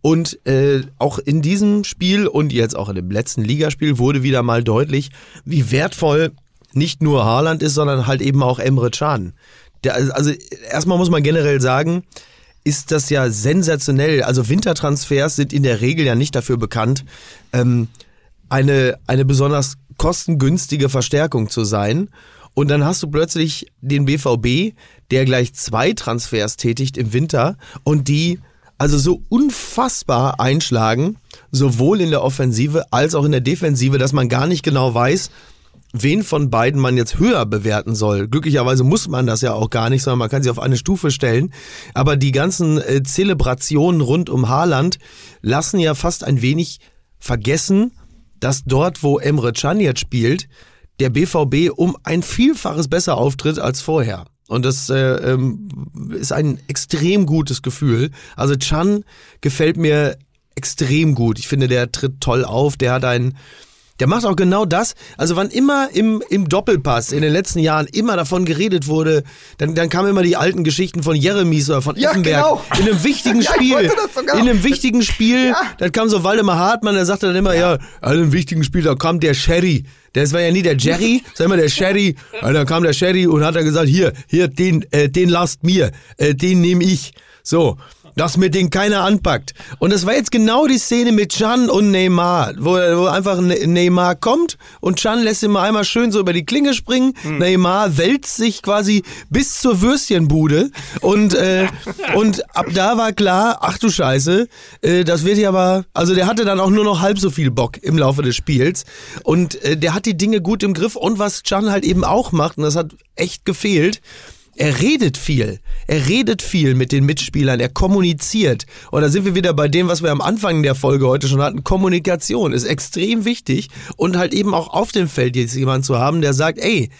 Und äh, auch in diesem Spiel und jetzt auch in dem letzten Ligaspiel wurde wieder mal deutlich, wie wertvoll nicht nur Haaland ist, sondern halt eben auch Emre Can. Der, also erstmal muss man generell sagen, ist das ja sensationell. Also Wintertransfers sind in der Regel ja nicht dafür bekannt, ähm, eine, eine besonders kostengünstige Verstärkung zu sein. Und dann hast du plötzlich den BVB, der gleich zwei Transfers tätigt im Winter und die also so unfassbar einschlagen, sowohl in der Offensive als auch in der Defensive, dass man gar nicht genau weiß, wen von beiden man jetzt höher bewerten soll. Glücklicherweise muss man das ja auch gar nicht, sondern man kann sie auf eine Stufe stellen. Aber die ganzen äh, Zelebrationen rund um Haaland lassen ja fast ein wenig vergessen, dass dort, wo Emre Can jetzt spielt, der BVB um ein Vielfaches besser auftritt als vorher. Und das äh, ähm, ist ein extrem gutes Gefühl. Also Chan gefällt mir extrem gut. Ich finde, der tritt toll auf. Der hat ein, der macht auch genau das. Also wann immer im, im Doppelpass in den letzten Jahren immer davon geredet wurde, dann, dann kamen immer die alten Geschichten von Jeremies oder von Ja, Effenberg. genau. In einem wichtigen [LAUGHS] Ja, Spiel. in einem wichtigen Spiel, dann kam so Waldemar Hartmann, der sagte dann immer, ja, in einem wichtigen Spiel, da kam der Sherry. Das war ja nie der Jerry, [LAUGHS] sondern immer der Sherry. Ja, dann kam der Sherry und hat dann gesagt, hier, hier, den, äh, den lasst mir, äh, den nehme ich. So. Dass mir den keiner anpackt. Und das war jetzt genau die Szene mit Can und Neymar, wo, wo einfach Ne- Neymar kommt und Can lässt ihn mal einmal schön so über die Klinge springen. Neymar wälzt sich quasi bis zur Würstchenbude und, äh, [LAUGHS] und ab da war klar, ach du Scheiße, äh, das wird ja aber, also der hatte dann auch nur noch halb so viel Bock im Laufe des Spiels und äh, der hat die Dinge gut im Griff und was Can halt eben auch macht und das hat echt gefehlt, er redet viel. Er redet viel mit den Mitspielern. Er kommuniziert. Und da sind wir wieder bei dem, was wir am Anfang der Folge heute schon hatten. Kommunikation ist extrem wichtig. Und halt eben auch auf dem Feld jetzt jemand zu haben, der sagt, ey,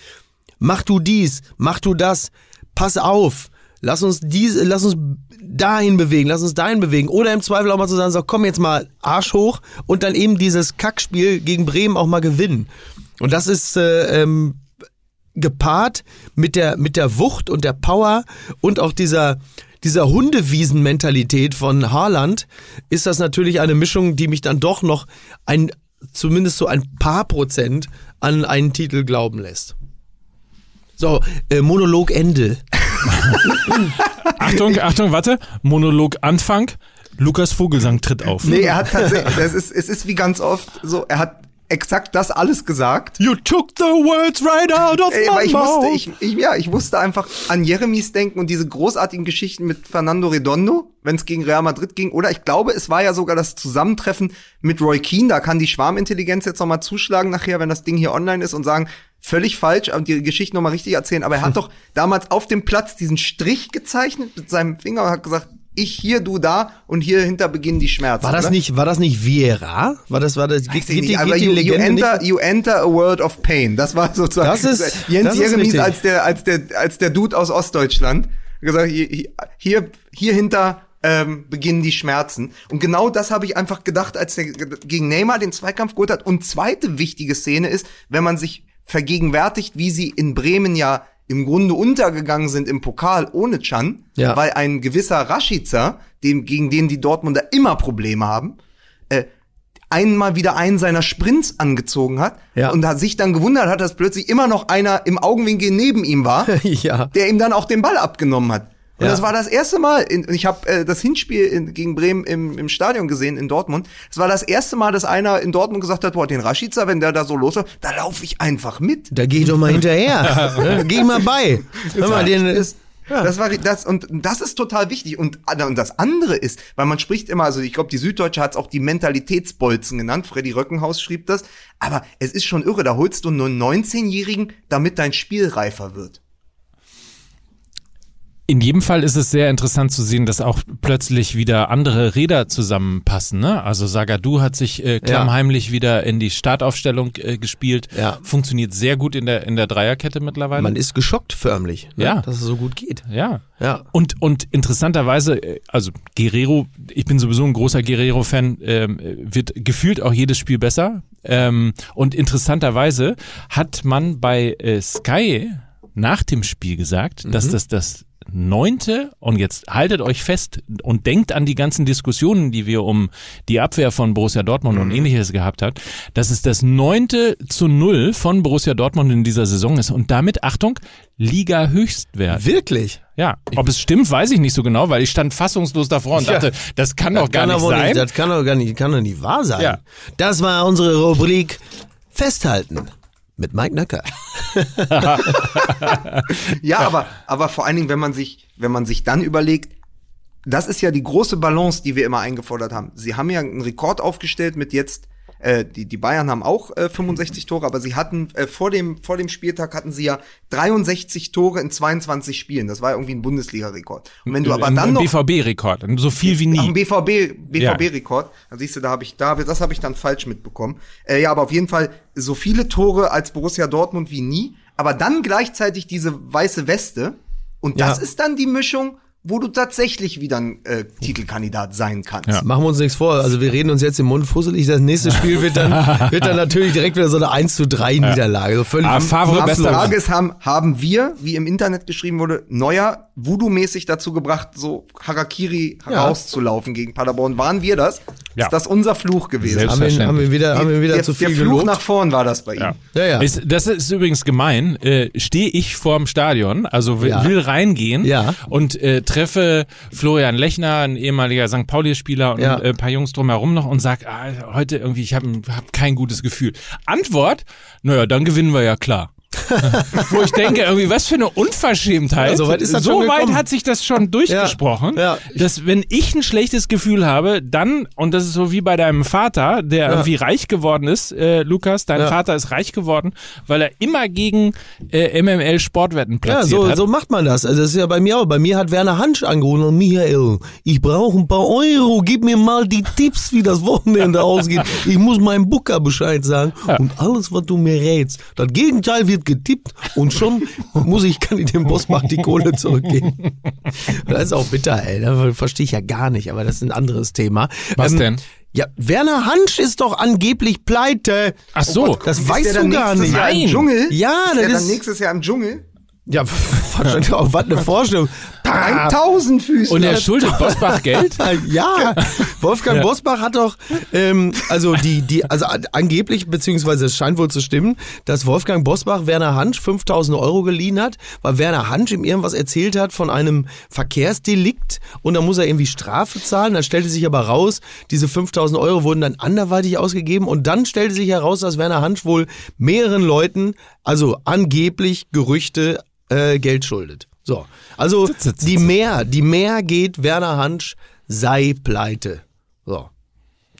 mach du dies, mach du das, pass auf. Lass uns diese, lass uns dahin bewegen, lass uns dahin bewegen. Oder im Zweifel auch mal zu sagen, so komm jetzt mal Arsch hoch und dann eben dieses Kackspiel gegen Bremen auch mal gewinnen. Und das ist äh, ähm, gepaart mit der, mit der Wucht und der Power und auch dieser, dieser Hundewiesen-Mentalität von Haaland ist das natürlich eine Mischung, die mich dann doch noch ein, zumindest so ein paar Prozent an einen Titel glauben lässt. So, äh, Monolog Ende. [LAUGHS] Achtung, Achtung, warte. Monolog Anfang. Lukas Vogelsang tritt auf. Nee, er hat tatsächlich, das ist, es ist wie ganz oft so, er hat exakt das alles gesagt. You took the words right out of Ey, my aber ich mouth. musste, ich, ich, ja, ich musste einfach an Jeremies denken und diese großartigen Geschichten mit Fernando Redondo, wenn es gegen Real Madrid ging. Oder ich glaube, es war ja sogar das Zusammentreffen mit Roy Keane. Da kann die Schwarmintelligenz jetzt nochmal zuschlagen nachher, wenn das Ding hier online ist und sagen, völlig falsch und die Geschichte nochmal richtig erzählen. Aber er hat doch damals auf dem Platz diesen Strich gezeichnet mit seinem Finger und hat gesagt, ich hier, du da und hier hinter beginnen die Schmerzen. War das oder? nicht, war das nicht Viera? War das, war das, Weiß ich geht, nicht, aber geht you, you, enter, you enter a world of pain. Das war sozusagen Das ist- [LAUGHS] Jens das Jeremies als der, als der, als der Dude aus Ostdeutschland. Gesagt, hier, hier, hinter ähm, beginnen die Schmerzen. Und genau das habe ich einfach gedacht, als der gegen Neymar den Zweikampf geholt hat. Und zweite wichtige Szene ist, wenn man sich vergegenwärtigt, wie sie in Bremen ja im Grunde untergegangen sind im Pokal ohne Chan, Ja. weil ein gewisser Rashica, dem, gegen den die Dortmunder immer Probleme haben, äh, einmal wieder einen seiner Sprints angezogen hat Ja. und hat sich dann gewundert hat, dass plötzlich immer noch einer im Augenwinkel neben ihm war, [LAUGHS] Ja. der ihm dann auch den Ball abgenommen hat. Und Ja. das war das erste Mal, in, ich habe äh, das Hinspiel in, gegen Bremen im, im Stadion gesehen in Dortmund. Das war das erste Mal, dass einer in Dortmund gesagt hat, boah, den Rashica, wenn der da so los da laufe ich einfach mit. Da geh ich doch mal hinterher. [LAUGHS] Ne? Geh mal bei. Hör mal, den, Das, das war das und das ist total wichtig und, und das andere ist, weil man spricht immer, also ich glaube, die Süddeutsche hat es auch die Mentalitätsbolzen genannt. Freddy Röckenhaus schrieb das, aber es ist schon irre. Da holst du nur einen 19-Jährigen, damit dein Spiel reifer wird. In jedem Fall ist es sehr interessant zu sehen, dass auch plötzlich wieder andere Räder zusammenpassen. Ne? Also Sagadu hat sich äh, klammheimlich wieder in die Startaufstellung äh, gespielt. Ja. Funktioniert sehr gut in der, in der Dreierkette mittlerweile. man ist geschockt förmlich, ne? Ja. dass es so gut geht. ja. Ja. Und, und interessanterweise, äh, also Guerrero, ich bin sowieso ein großer Guerrero-Fan, ähm, wird gefühlt auch jedes Spiel besser. Ähm, und interessanterweise hat man bei äh, Sky nach dem Spiel gesagt, dass das das neunte, und jetzt haltet euch fest und denkt an die ganzen Diskussionen, die wir um die Abwehr von Borussia Dortmund und ähnliches gehabt hat, dass es das neunte zu null von Borussia Dortmund in dieser Saison ist und damit, Achtung, Liga-Höchstwert. Wirklich? Ja, ob es stimmt, weiß ich nicht so genau, weil ich stand fassungslos davor und Ja. dachte, das kann doch gar Kann nicht sein. das kann doch gar nicht, kann doch nicht wahr sein. Ja. Das war unsere Rubrik Festhalten mit Mike Nöcker. [LAUGHS] Ja, aber, aber vor allen Dingen, wenn man sich, wenn man sich dann überlegt, das ist ja die große Balance, die wir immer eingefordert haben. Sie haben ja einen Rekord aufgestellt mit jetzt, äh, die, die Bayern haben auch äh, 65 Tore, aber sie hatten äh, vor dem, vor dem Spieltag hatten sie ja 63 Tore in 22 Spielen. Das war irgendwie ein Bundesliga-Rekord. Und wenn du aber Ein- dann ein noch BVB-Rekord, so viel wie nie. ein BVB, Ja. BVB-Rekord. Da siehst du, da habe ich, da, hab- das habe ich dann falsch mitbekommen. Äh, ja, aber auf jeden Fall so viele Tore als Borussia Dortmund wie nie. Aber dann gleichzeitig diese weiße Weste. Und das Ja. ist dann die Mischung, wo du tatsächlich wieder ein äh, Titelkandidat sein kannst. Ja. Machen wir uns nichts vor. Also wir reden uns jetzt im Mund fusselig. Das nächste Spiel wird dann, [LAUGHS] wird dann natürlich direkt wieder so eine 1 zu 3 Niederlage. So völlig Ah, Favre Frage ist, haben, haben wir, wie im Internet geschrieben wurde, Neuer Voodoo-mäßig dazu gebracht, so Harakiri rauszulaufen gegen Paderborn? Waren wir das? Ja. Ist das unser Fluch gewesen? Haben, wir, haben wir wieder, haben wir wieder der, zu viel der Fluch gelobt. nach vorn war das bei ihm. Ja. Ja, ja. Ist, das ist übrigens gemein. Äh, Stehe ich vorm Stadion, also will, Ja. will reingehen Ja. und äh, treffe Florian Lechner, ein ehemaliger St. Pauli-Spieler und Ja. ein paar Jungs drumherum noch und sag, ah, heute irgendwie, ich habe hab kein gutes Gefühl. Antwort, naja, dann gewinnen wir ja klar. [LAUGHS] Wo ich denke, irgendwie, was für eine Unverschämtheit. Ja, so weit so weit hat sich das schon durchgesprochen, Ja, ja. dass wenn ich ein schlechtes Gefühl habe, dann, und das ist so wie bei deinem Vater, der irgendwie reich geworden ist, äh, Lukas, dein Ja. Vater ist reich geworden, weil er immer gegen äh, MML Sportwetten Ja, platziert so, hat. so macht man das. Also das ist ja bei mir auch. Bei mir hat Werner Hansch angerufen und Michael, ich brauche ein paar Euro, gib mir mal die Tipps, wie das Wochenende [LAUGHS] ausgeht. Ich muss meinem Booker Bescheid sagen und alles, was du mir rätst. Das Gegenteil wird getippt und schon muss ich, kann ich dem Bossbach die Kohle zurückgeben. Das ist auch bitter, ey. Das verstehe ich ja gar nicht, aber das ist ein anderes Thema. Was Ähm, denn? Ja, Werner Hansch ist doch angeblich pleite. Ach so. Das Ist weißt der du gar nicht. Jahr im Nein. Dschungel? Ja, ist das der dann ist- nächstes Jahr im Dschungel? Ja, [LAUGHS] wahrscheinlich auch, was eine [LAUGHS] Vorstellung. Ein Tausendfüßler. Und er schuldet Bosbach Geld? [LAUGHS] Ja, Wolfgang Bosbach hat doch, ähm, also die, die, also angeblich, beziehungsweise es scheint wohl zu stimmen, dass Wolfgang Bosbach Werner Hansch 5000 Euro geliehen hat, weil Werner Hansch ihm irgendwas erzählt hat von einem Verkehrsdelikt und da muss er irgendwie Strafe zahlen. Dann stellte sich aber raus, diese 5000 Euro wurden dann anderweitig ausgegeben und dann stellte sich heraus, dass Werner Hansch wohl mehreren Leuten, also angeblich Gerüchte, äh, Geld schuldet. So, also die mehr, die mehr geht, Werner Hansch sei pleite. So,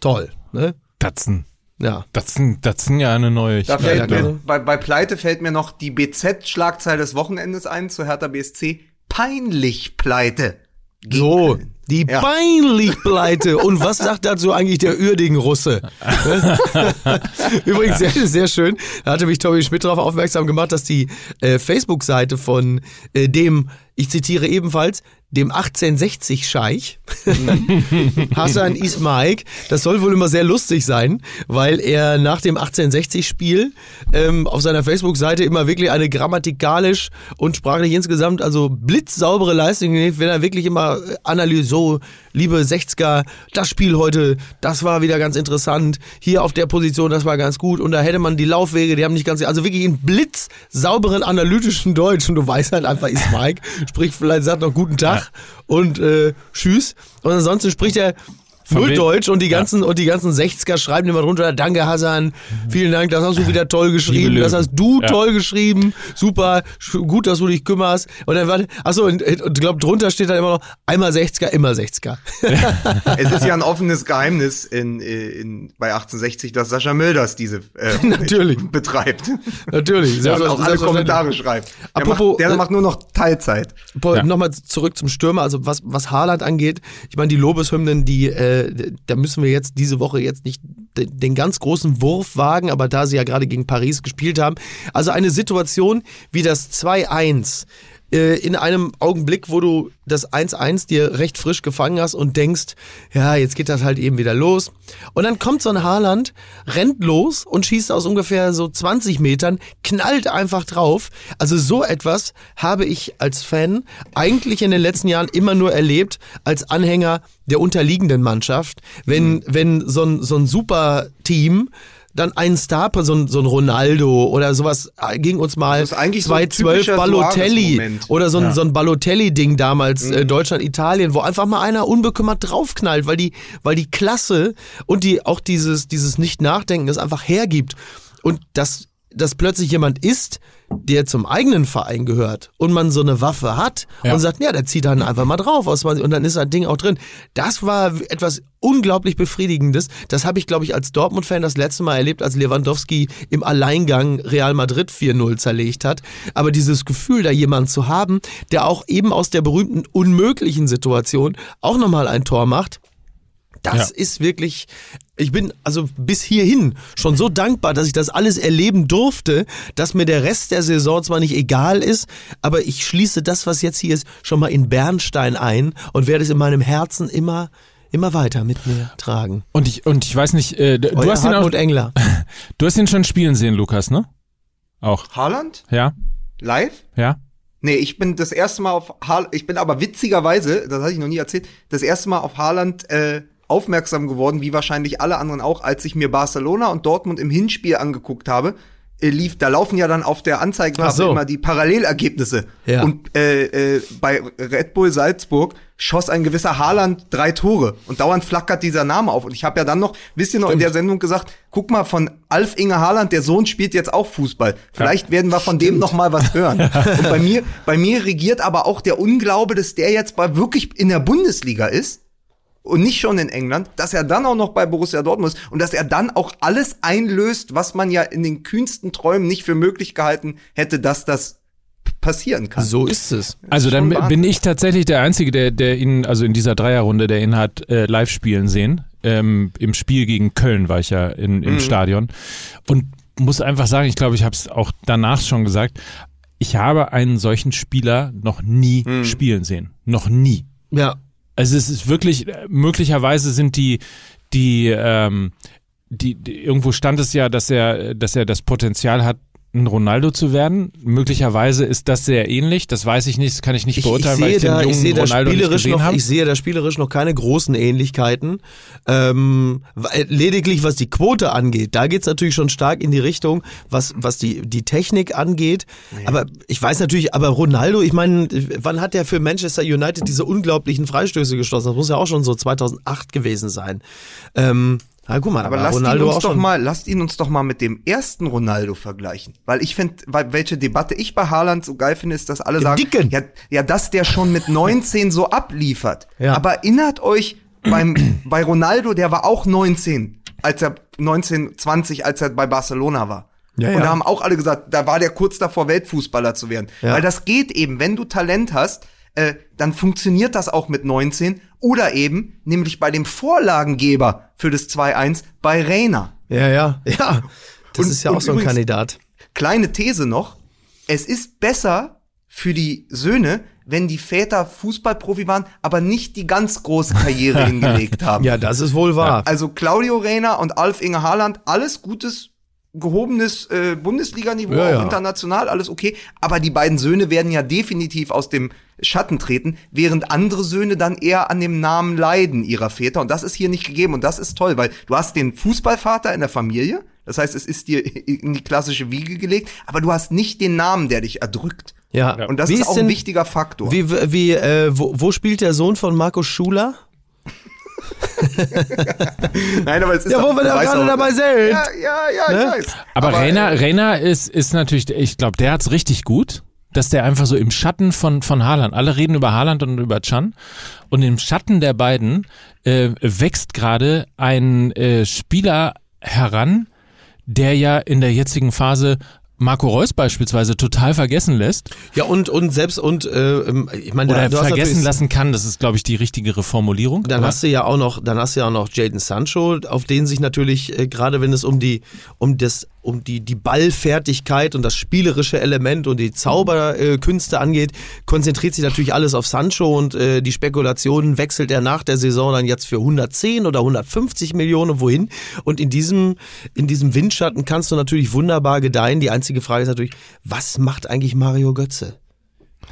toll, ne? Tatzen. Ja. Das sind, das sind ja eine neue. Da fällt mir, bei, bei Pleite fällt mir noch die BZ-Schlagzeile des Wochenendes ein zu Hertha BSC. Peinlich Pleite. Gegen So, Köln. Die Ja. peinlich pleite. Und was sagt dazu eigentlich der Uerdingen-Russe? [LAUGHS] Übrigens, sehr, sehr schön. Da hatte mich Tommy Schmidt darauf aufmerksam gemacht, dass die äh, Facebook-Seite von äh, dem, ich zitiere ebenfalls, dem 1860-Scheich, [LAUGHS] Hassan Ismaik, das soll wohl immer sehr lustig sein, weil er nach dem 1860-Spiel ähm, auf seiner Facebook-Seite immer wirklich eine grammatikalisch und sprachlich insgesamt also blitzsaubere Leistung wenn er wirklich immer analysiert, so, liebe 60er, das Spiel heute, das war wieder ganz interessant, hier auf der Position, das war ganz gut. Und da hätte man die Laufwege, die haben nicht ganz, also wirklich in blitzsauberen analytischen Deutsch. Und du weißt halt einfach, Ismaik [LAUGHS] spricht vielleicht, sagt noch guten Tag und äh, tschüss. Und ansonsten spricht er Von Null Deutsch und die Ja. ganzen und die ganzen 60er schreiben immer drunter, danke Hassan, vielen Dank, das hast du wieder toll geschrieben, das hast du Ja. toll geschrieben, super, gut, dass du dich kümmerst. Und dann warte, achso, und, und ich glaube, drunter steht dann immer noch, einmal 60er, immer 60er. Es ist ja ein offenes Geheimnis in, in, bei 1860, dass Sascha Milders diese äh, [LAUGHS] Natürlich. betreibt. Natürlich. Und selbstverständlich. auch alle Kommentare schreibt. Der, Apropos, macht, der äh, macht nur noch Teilzeit. Ja. Nochmal zurück zum Stürmer, also was, was Haaland angeht, ich meine, die Lobeshymnen, die, äh, da müssen wir jetzt diese Woche jetzt nicht de- den ganz großen Wurf wagen, aber da sie ja gerade gegen Paris gespielt haben, also eine Situation wie das 2-1 äh, in einem Augenblick, wo du das 1-1 dir recht frisch gefangen hast und denkst, ja, jetzt geht das halt eben wieder los. Und dann kommt so ein Haaland, rennt los und schießt aus ungefähr so 20 Metern, knallt einfach drauf. Also so etwas habe ich als Fan eigentlich in den letzten Jahren immer nur erlebt als Anhänger der unterliegenden Mannschaft. Wenn, wenn so ein, so ein super Team dann einen Star, so ein, so ein Ronaldo oder sowas äh, ging uns mal Das ist eigentlich so ein 2012 typischer Balotelli oder so ein, Ja. so ein Balotelli-Ding damals, Mhm. äh, Deutschland, Italien, wo einfach mal einer unbekümmert draufknallt, weil die, weil die Klasse und die auch dieses, dieses Nicht-Nachdenken es einfach hergibt. Und dass, dass plötzlich jemand ist, der zum eigenen Verein gehört und man so eine Waffe hat Ja. und sagt, ja, der zieht dann einfach mal drauf aus 20 und dann ist das Ding auch drin. Das war etwas unglaublich Befriedigendes. Das habe ich, glaube ich, als Dortmund-Fan das letzte Mal erlebt, als Lewandowski im Alleingang Real Madrid 4-0 zerlegt hat. Aber dieses Gefühl, da jemanden zu haben, der auch eben aus der berühmten unmöglichen Situation auch nochmal ein Tor macht, das Ja. ist wirklich, ich bin also bis hierhin schon so dankbar, dass ich das alles erleben durfte, dass mir der Rest der Saison zwar nicht egal ist, aber ich schließe das, was jetzt hier ist, schon mal in Bernstein ein und werde es in meinem Herzen immer, immer weiter mit mir tragen. Und ich, und ich weiß nicht, äh, du, Euer hast ihn auch, Engler. [LAUGHS] du hast ihn schon spielen sehen, Lukas, ne? Auch. Haaland? Ja? Live? Ja? Nee, ich bin das erste Mal auf Haaland, ich bin aber witzigerweise, das hatte ich noch nie erzählt, das erste Mal auf Haaland äh, aufmerksam geworden, wie wahrscheinlich alle anderen auch, als ich mir Barcelona und Dortmund im Hinspiel angeguckt habe. Äh, lief, da laufen ja dann auf der Anzeigetafel Ach so. immer die Parallelergebnisse. Ja. Und äh, äh, bei Red Bull Salzburg schoss ein gewisser Haaland drei Tore und dauernd flackert dieser Name auf. Und ich habe ja dann noch, wisst ihr noch, in der Sendung gesagt, guck mal, von Alf Inge Haaland, der Sohn spielt jetzt auch Fußball. Vielleicht werden wir von dem noch mal was hören. [LAUGHS] Und bei mir, bei mir regiert aber auch der Unglaube, dass der jetzt bei wirklich in der Bundesliga ist und nicht schon in England, dass er dann auch noch bei Borussia Dortmund ist und dass er dann auch alles einlöst, was man ja in den kühnsten Träumen nicht für möglich gehalten hätte, dass das passieren kann. So ist es. Also dann bin ich tatsächlich der Einzige, der, der ihn, also in dieser Dreierrunde, der ihn hat äh, live spielen sehen. Ähm, Im Spiel gegen Köln war ich ja in, im Stadion. Und muss einfach sagen, ich glaube, ich habe es auch danach schon gesagt, ich habe einen solchen Spieler noch nie spielen sehen. Noch nie. Ja. Also es ist wirklich, äh, möglicherweise sind die, die, ähm, die, die, irgendwo stand es ja, dass er, dass er das Potenzial hat, ein Ronaldo zu werden. Möglicherweise ist das sehr ähnlich. Das weiß ich nicht, das kann ich nicht Ich, ich beurteilen, weil sehe ich den da, jungen ich sehe da Ronaldo nicht spielerisch gesehen noch, habe. ich sehe da spielerisch noch keine großen Ähnlichkeiten. Ähm, weil- lediglich was die Quote angeht, da geht's natürlich schon stark in die Richtung, was, was die, die Technik angeht. Aber ich weiß natürlich, aber Ronaldo, ich meine, wann hat der für Manchester United diese unglaublichen Freistöße geschossen? Das muss ja auch schon so 2008 gewesen sein. Ähm, na guck mal, Aber lasst ihn uns doch mal, lasst ihn uns doch mal mit dem ersten Ronaldo vergleichen. Weil ich finde, welche Debatte ich bei Haaland so geil finde, ist, dass alle Dem sagen, Dicken. ja, ja, dass der schon mit [LAUGHS] 19 so abliefert. Ja. Aber erinnert euch, beim, [CLEARS THROAT] bei Ronaldo, der war auch 19, als er 19, 20, als er bei Barcelona war. Ja, Und ja. da haben auch alle gesagt, da war der kurz davor, Weltfußballer zu werden. Ja. Weil das geht eben, wenn du Talent hast, äh, dann funktioniert das auch mit 19. Oder eben, nämlich bei dem Vorlagengeber für das 2-1 bei Reina. Ja, ja, ja. Das Und- ist ja auch so ein Kandidat. Kleine These noch. Es ist besser für die Söhne, wenn die Väter Fußballprofi waren, aber nicht die ganz große Karriere [LAUGHS] hingelegt haben. Ja, das ist wohl wahr. Also Claudio Reyna und Alf Inge Haaland, alles gutes, gehobenes äh, Bundesliga-Niveau, Ja, ja. international, alles okay. Aber die beiden Söhne werden ja definitiv aus dem Schatten treten, während andere Söhne dann eher an dem Namen leiden ihrer Väter. Und das ist hier nicht gegeben. Und das ist toll, weil du hast den Fußballvater in der Familie. Das heißt, es ist dir in die klassische Wiege gelegt, aber du hast nicht den Namen, der dich erdrückt. Ja. Und das Wie ist auch denn- ein wichtiger Faktor. Wie, wie, äh, wo, wo spielt der Sohn von Markus Schuler? [LAUGHS] Nein, aber es ist Ja, wo wir da gerade dabei sind. Ja, ja, ja, Ne? ich weiß. Aber, Reina, äh, Reina ist, ist natürlich, ich glaube, der hat's richtig gut, dass der einfach so im Schatten von, von Haaland, alle reden über Haaland und über Chan, und im Schatten der beiden äh, wächst gerade ein äh, Spieler heran, der ja in der jetzigen Phase Marco Reus beispielsweise total vergessen lässt Ja, und, und selbst, und, äh, ähm, ich meine, oder vergessen lassen kann, das ist, glaube ich, die richtigere Formulierung. Dann Aber- hast du ja auch noch, dann hast du ja auch noch Jaden Sancho, auf den sich natürlich, äh, gerade wenn es um die, um das, um die, die Ballfertigkeit und das spielerische Element und die Zauberkünste äh, angeht, konzentriert sich natürlich alles auf Sancho und äh, die Spekulationen wechselt er nach der Saison dann jetzt für 110 oder 150 Millionen wohin. Und in diesem, in diesem Windschatten kannst du natürlich wunderbar gedeihen. Die einzige Frage ist natürlich, was macht eigentlich Mario Götze?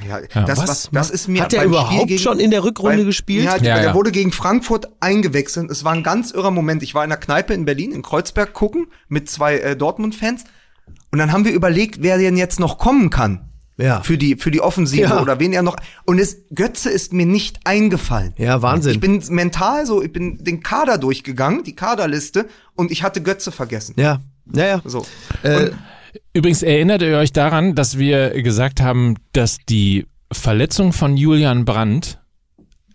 Ja, Ja. das, Was was, das ist mir Hat er überhaupt gegen- schon in der Rückrunde Weil- gespielt? Ja, Ja, der wurde gegen Frankfurt eingewechselt. Es war ein ganz irrer Moment. Ich war in einer Kneipe in Berlin, in Kreuzberg gucken, mit zwei äh, Dortmund-Fans. Und dann haben wir überlegt, wer denn jetzt noch kommen kann. Ja. Für die, für die Offensive Ja. oder wen er noch. Und es, Götze ist mir nicht eingefallen. Ja, Wahnsinn. Ich bin mental so, ich bin den Kader durchgegangen, die Kaderliste, und ich hatte Götze vergessen. ja, ja, ja. So. Äh, Übrigens erinnert ihr euch daran, dass wir gesagt haben, dass die Verletzung von Julian Brandt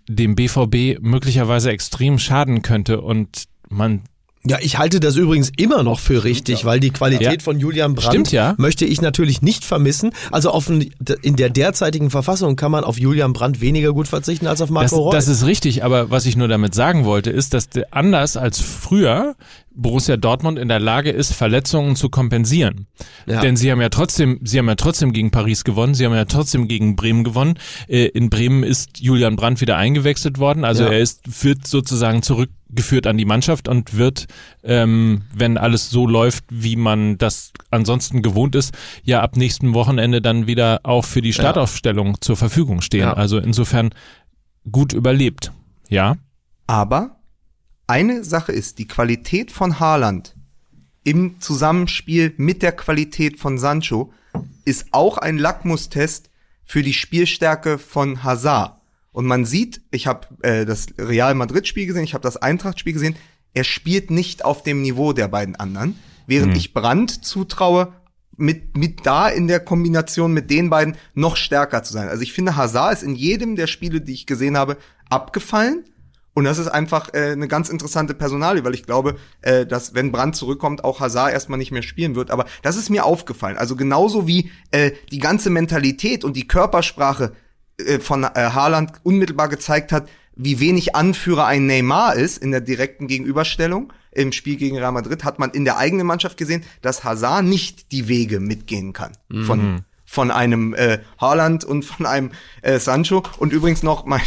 dem BVB möglicherweise extrem schaden könnte und man Ja, ich halte das übrigens immer noch für richtig, weil die Qualität Ja. von Julian Brandt Stimmt, ja. möchte ich natürlich nicht vermissen. Also auf, ein- in der derzeitigen Verfassung kann man auf Julian Brandt weniger gut verzichten als auf Marco das, Reus. das ist richtig, aber was ich nur damit sagen wollte, ist, dass der- anders als früher Borussia Dortmund in der Lage ist, Verletzungen zu kompensieren. Ja. Denn sie haben ja trotzdem, sie haben ja trotzdem gegen Paris gewonnen, sie haben ja trotzdem gegen Bremen gewonnen. Äh, In Bremen ist Julian Brandt wieder eingewechselt worden, also Ja. er ist wird sozusagen zurückgeführt an die Mannschaft und wird, ähm, wenn alles so läuft, wie man das ansonsten gewohnt ist, ja ab nächsten Wochenende dann wieder auch für die Startaufstellung zur Verfügung stehen. Ja. Also insofern gut überlebt. Ja. Aber eine Sache ist, die Qualität von Haaland im Zusammenspiel mit der Qualität von Sancho ist auch ein Lackmustest für die Spielstärke von Hazard. Und man sieht, ich habe äh, das Real Madrid-Spiel gesehen, ich habe das Eintracht-Spiel gesehen, er spielt nicht auf dem Niveau der beiden anderen, während ich Brandt zutraue, mit, mit da in der Kombination mit den beiden noch stärker zu sein. Also ich finde, Hazard ist in jedem der Spiele, die ich gesehen habe, abgefallen. Und das ist einfach äh, eine ganz interessante Personalie, weil ich glaube, äh, dass wenn Brandt zurückkommt, auch Hazard erstmal nicht mehr spielen wird. Aber das ist mir aufgefallen. Also genauso wie äh, die ganze Mentalität und die Körpersprache äh, von äh, Haaland unmittelbar gezeigt hat, wie wenig Anführer ein Neymar ist in der direkten Gegenüberstellung. Im Spiel gegen Real Madrid hat man in der eigenen Mannschaft gesehen, dass Hazard nicht die Wege mitgehen kann von, von einem äh, Haaland und von einem äh, Sancho. Und übrigens noch mein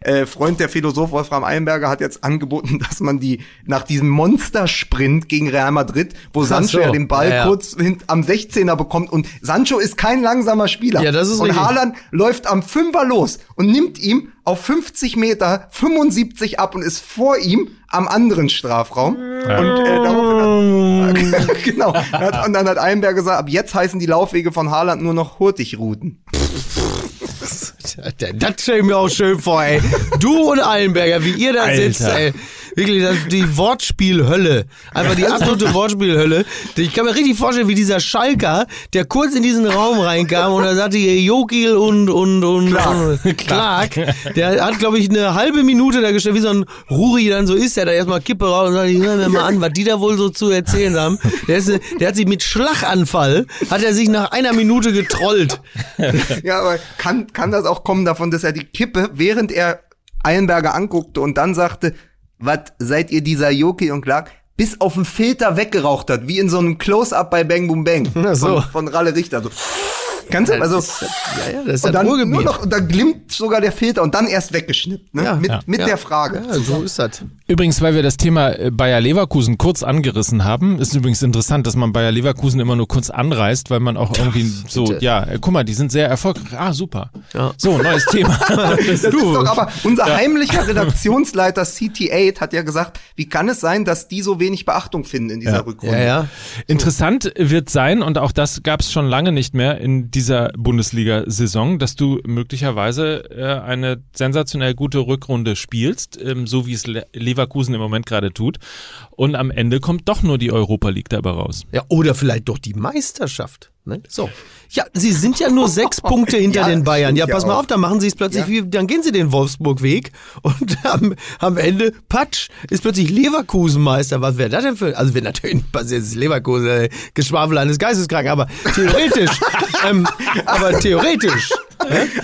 äh, Freund, der Philosoph Wolfram Eilenberger, hat jetzt angeboten, [LAUGHS] dass man die nach diesem Monstersprint gegen Real Madrid, wo Sancho ja den Ball Ja, ja. kurz am 16er bekommt und Sancho ist kein langsamer Spieler. Ja, das ist und richtig. Haaland läuft am Fünfer los und nimmt ihm auf 50 Meter 75 ab und ist vor ihm am anderen Strafraum. Und äh, daraufhin hat, [LAUGHS] genau. Hat, und dann hat Eilenberg gesagt, ab jetzt heißen die Laufwege von Haaland nur noch Hurtigruten. [LAUGHS] Das stell ich mir auch schön vor, ey. Du und Eilenberger, wie ihr da Alter. sitzt, ey. Wirklich, das, die Wortspielhölle. Einfach die absolute Wortspielhölle. Ich kann mir richtig vorstellen, wie dieser Schalker, der kurz in diesen Raum reinkam und da sagte hier Jokil und, und, und, Clark. und Clark. Der hat, glaube ich, eine halbe Minute da gestellt, wie so ein Ruri dann so ist, der da erstmal Kippe raus und sagt, ich hör mir mal an, was die da wohl so zu erzählen haben. Der, ist, der hat sich mit Schlaganfall, hat er sich nach einer Minute getrollt. Ja, aber kann, kann das auch kommen davon, dass er die Kippe, während er Eilenberger anguckte und dann sagte, was seid ihr dieser Joki und Clark, bis auf den Filter weggeraucht hat, wie in so einem Close-Up bei Bang Boom Bang Ach so. von, von Ralle Richter. So. Kannst du, also, Ja, ja, das ist und das dann Ruhrgebiet. nur noch, und da glimmt sogar der Filter und dann erst weggeschnippt, ne? Ja, mit ja, mit ja. der Frage. Ja, so ist das. Übrigens, weil wir das Thema äh, Bayer Leverkusen kurz angerissen haben, ist übrigens interessant, dass man Bayer Leverkusen immer nur kurz anreißt, weil man auch [LAUGHS] irgendwie so, bitte. ja, äh, guck mal, die sind sehr erfolgreich. Ah, super. Ja. So, neues [LAUGHS] Thema. Das ist doch aber unser heimlicher Redaktionsleiter CT8 hat ja gesagt, wie kann es sein, dass die so wenig Beachtung finden in dieser Ja. Rückrunde? Ja, ja. Interessant wird sein, und auch das gab es schon lange nicht mehr in dieser Bundesliga-Saison, dass du möglicherweise äh, eine sensationell gute Rückrunde spielst, ähm, so wie es Le Leverkusen im Moment gerade tut. Und am Ende kommt doch nur die Europa League dabei raus. Ja, oder vielleicht doch die Meisterschaft. Ne? So. Ja, sie sind ja nur sechs Punkte hinter [LAUGHS] Ja, den Bayern. Ja, stimmt ja pass mal auf, dann machen sie es plötzlich Ja. wie, dann gehen sie den Wolfsburg-Weg und [LAUGHS] am, am Ende, patsch, ist plötzlich Leverkusen Meister. Was wäre das denn für, also wenn natürlich nicht passiert, ist Leverkusen, äh, Geschwafel eines Geisteskranken, aber theoretisch, [LAUGHS] ähm, aber theoretisch.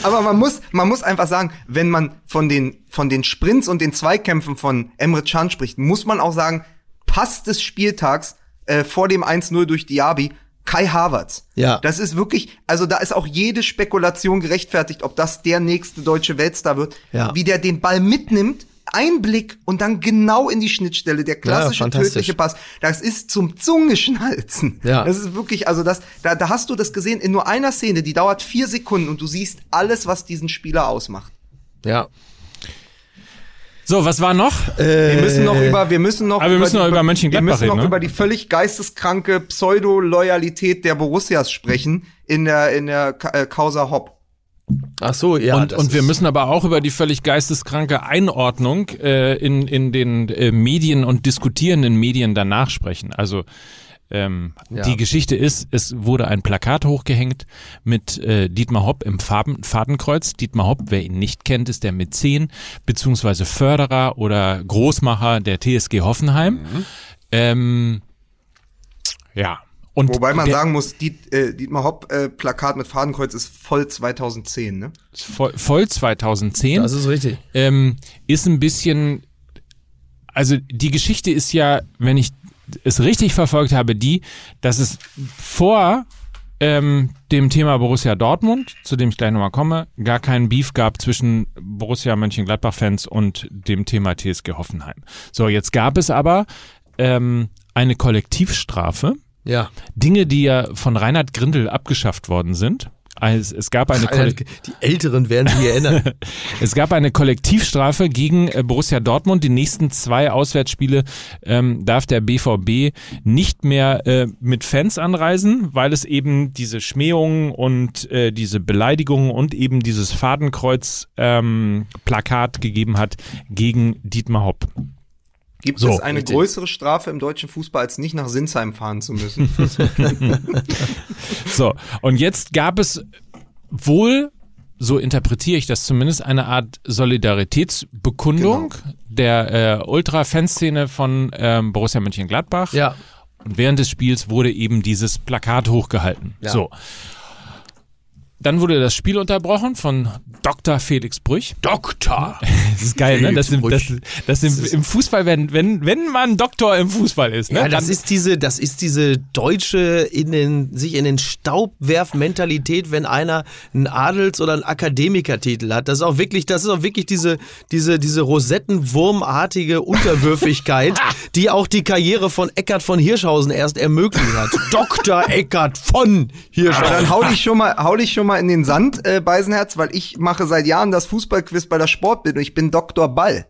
Aber man muss, man muss einfach sagen, wenn man von den, von den Sprints und den Zweikämpfen von Emre Can spricht, muss man auch sagen, Pass des Spieltags äh, vor dem 1-0 durch Diaby, Kai Havertz. Ja. Das ist wirklich, also da ist auch jede Spekulation gerechtfertigt, ob das der nächste deutsche Weltstar wird. Ja. Wie der den Ball mitnimmt, ein Blick und dann genau in die Schnittstelle, der klassische fantastisch. tödliche Pass. Das ist zum Zungeschnalzen. Ja. [LAUGHS] Das ist wirklich, also das, da, da hast du das gesehen in nur einer Szene, die dauert vier Sekunden und du siehst alles, was diesen Spieler ausmacht. Ja. So, was war noch? Wir müssen noch über, wir müssen noch Aber wir müssen die, noch über Mönchengladbach wir müssen noch reden, ne? über die völlig geisteskranke Pseudo-Loyalität der Borussias sprechen in der, in der äh, Causa Hopp. Ach so, ja. und, und wir müssen aber auch über die völlig geisteskranke Einordnung äh, in, in den äh, Medien und diskutierenden Medien danach sprechen. Also ähm, Ja. die Geschichte ist, es wurde ein Plakat hochgehängt mit äh, Dietmar Hopp im Farben, Fadenkreuz. Dietmar Hopp, wer ihn nicht kennt, ist der Mäzen beziehungsweise Förderer oder Großmacher der TSG Hoffenheim. Ähm, ja. Und Wobei man der- sagen muss, Diet, äh, Dietmar Hopp äh, Plakat mit Fadenkreuz ist voll 2010, ne? voll, voll 2010. Das ist richtig. ähm, ist ein bisschen, also die Geschichte ist ja, wenn ich es richtig verfolgt habe, die, dass es vor ähm, dem Thema Borussia Dortmund, zu dem ich gleich nochmal komme, gar keinen Beef gab zwischen Borussia Mönchengladbach-Fans und dem Thema TSG Hoffenheim. So, jetzt gab es aber ähm, eine Kollektivstrafe, Ja. Dinge, die ja von Reinhard Grindel abgeschafft worden sind. Also es gab eine. Die Älteren werden sich erinnern. [LAUGHS] Es gab eine Kollektivstrafe gegen äh, Borussia Dortmund. Die nächsten zwei Auswärtsspiele ähm, darf der BVB nicht mehr äh, mit Fans anreisen, weil es eben diese Schmähungen und äh, diese Beleidigungen und eben dieses Fadenkreuz-Plakat ähm, Plakat gegeben hat gegen Dietmar Hopp. Gibt So, es eine richtig. größere Strafe im deutschen Fußball, als nicht nach Sinsheim fahren zu müssen? [LAUGHS] So, und jetzt gab es wohl, so interpretiere ich das zumindest, eine Art Solidaritätsbekundung der äh, Ultra-Fanszene von ähm, Borussia Mönchengladbach. ja. Und während des Spiels wurde eben dieses Plakat hochgehalten. Ja. So. Dann wurde das Spiel unterbrochen von Dr. Felix Brüch. Doktor. [LAUGHS] Das ist geil, ne? Das, im, das, Brüch. das im, im Fußball, wenn, wenn, wenn man Doktor im Fußball ist, ne? Ja, das ist diese, das ist diese deutsche in den, sich in den Staub werf Mentalität, wenn einer einen Adels- oder einen Akademikertitel hat. Das ist auch wirklich, das ist auch wirklich diese, diese, diese Rosettenwurmartige Unterwürfigkeit, [LAUGHS] die auch die Karriere von Eckart von Hirschhausen erst ermöglicht hat. Dr. Eckart von Aber Hirschhausen. dann hau dich schon mal, hau dich schon mal in den Sand, äh, Beisenherz, weil ich mache seit Jahren das Fußballquiz bei der Sportbildung. Ich bin Dr. Ball.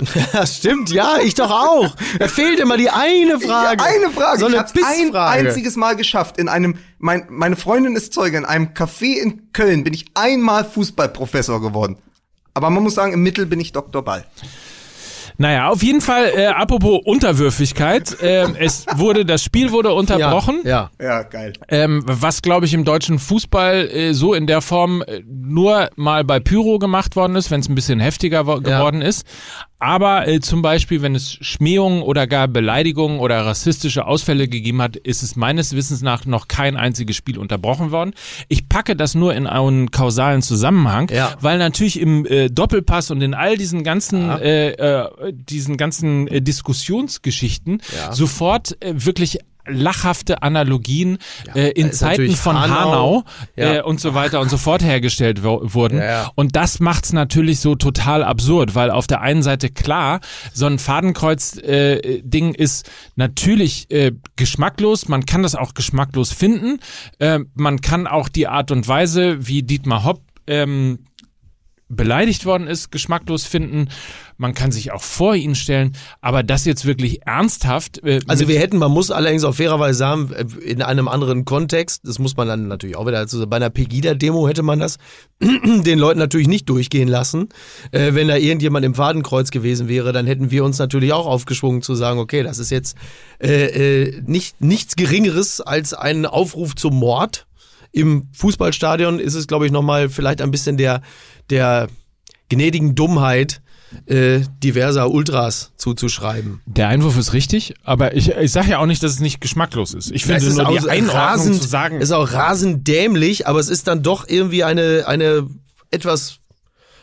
[LAUGHS] Das stimmt, ja, ich doch auch. Da fehlt immer die eine Frage. Eine Frage. So ich eine hab's ein einziges Mal geschafft. In einem, mein, meine Freundin ist Zeuge, in einem Café in Köln bin ich einmal Fußballprofessor geworden. Aber man muss sagen, im Mittel bin ich Dr. Ball. Naja, auf jeden Fall, äh, apropos Unterwürfigkeit, ähm, es wurde, das Spiel wurde unterbrochen. Ja, ja. Ja, geil. Ähm, was, glaube ich, im deutschen Fußball äh, so in der Form äh, nur mal bei Pyro gemacht worden ist, wenn es ein bisschen heftiger wo- geworden ist. Aber äh, zum Beispiel, wenn es Schmähungen oder gar Beleidigungen oder rassistische Ausfälle gegeben hat, ist es meines Wissens nach noch kein einziges Spiel unterbrochen worden. Ich packe das nur in einen kausalen Zusammenhang, Ja. weil natürlich im äh, Doppelpass und in all diesen ganzen, äh, äh, diesen ganzen äh, Diskussionsgeschichten Ja. sofort äh, wirklich lachhafte Analogien äh, in Zeiten von Hanau. Hanau, Ja. äh, und so weiter und so fort hergestellt wurden. Ja, ja. Und das macht's natürlich so total absurd, weil auf der einen Seite klar, so ein Fadenkreuz-Ding äh, Ding ist natürlich äh, geschmacklos, man kann das auch geschmacklos finden, äh, man kann auch die Art und Weise, wie Dietmar Hopp ähm, beleidigt worden ist, geschmacklos finden. Man kann sich auch vor ihn stellen, aber das jetzt wirklich ernsthaft. Äh, Also wir hätten, man muss allerdings auch fairerweise sagen, äh, in einem anderen Kontext, das muss man dann natürlich auch wieder dazu sagen, bei einer Pegida-Demo hätte man das [CLEARS THROAT] den Leuten natürlich nicht durchgehen lassen. Äh, wenn da irgendjemand im Fadenkreuz gewesen wäre, dann hätten wir uns natürlich auch aufgeschwungen zu sagen, okay, das ist jetzt äh, äh, nicht, nichts Geringeres als ein Aufruf zum Mord. Im Fußballstadion ist es, glaube ich, nochmal vielleicht ein bisschen der, der gnädigen Dummheit äh, diverser Ultras zuzuschreiben. Der Einwurf ist richtig, aber ich, ich sage ja auch nicht, dass es nicht geschmacklos ist. Ich finde Es ist nur die auch Einordnung rasend, zu sagen. ist auch rasend dämlich, aber es ist dann doch irgendwie eine, eine etwas,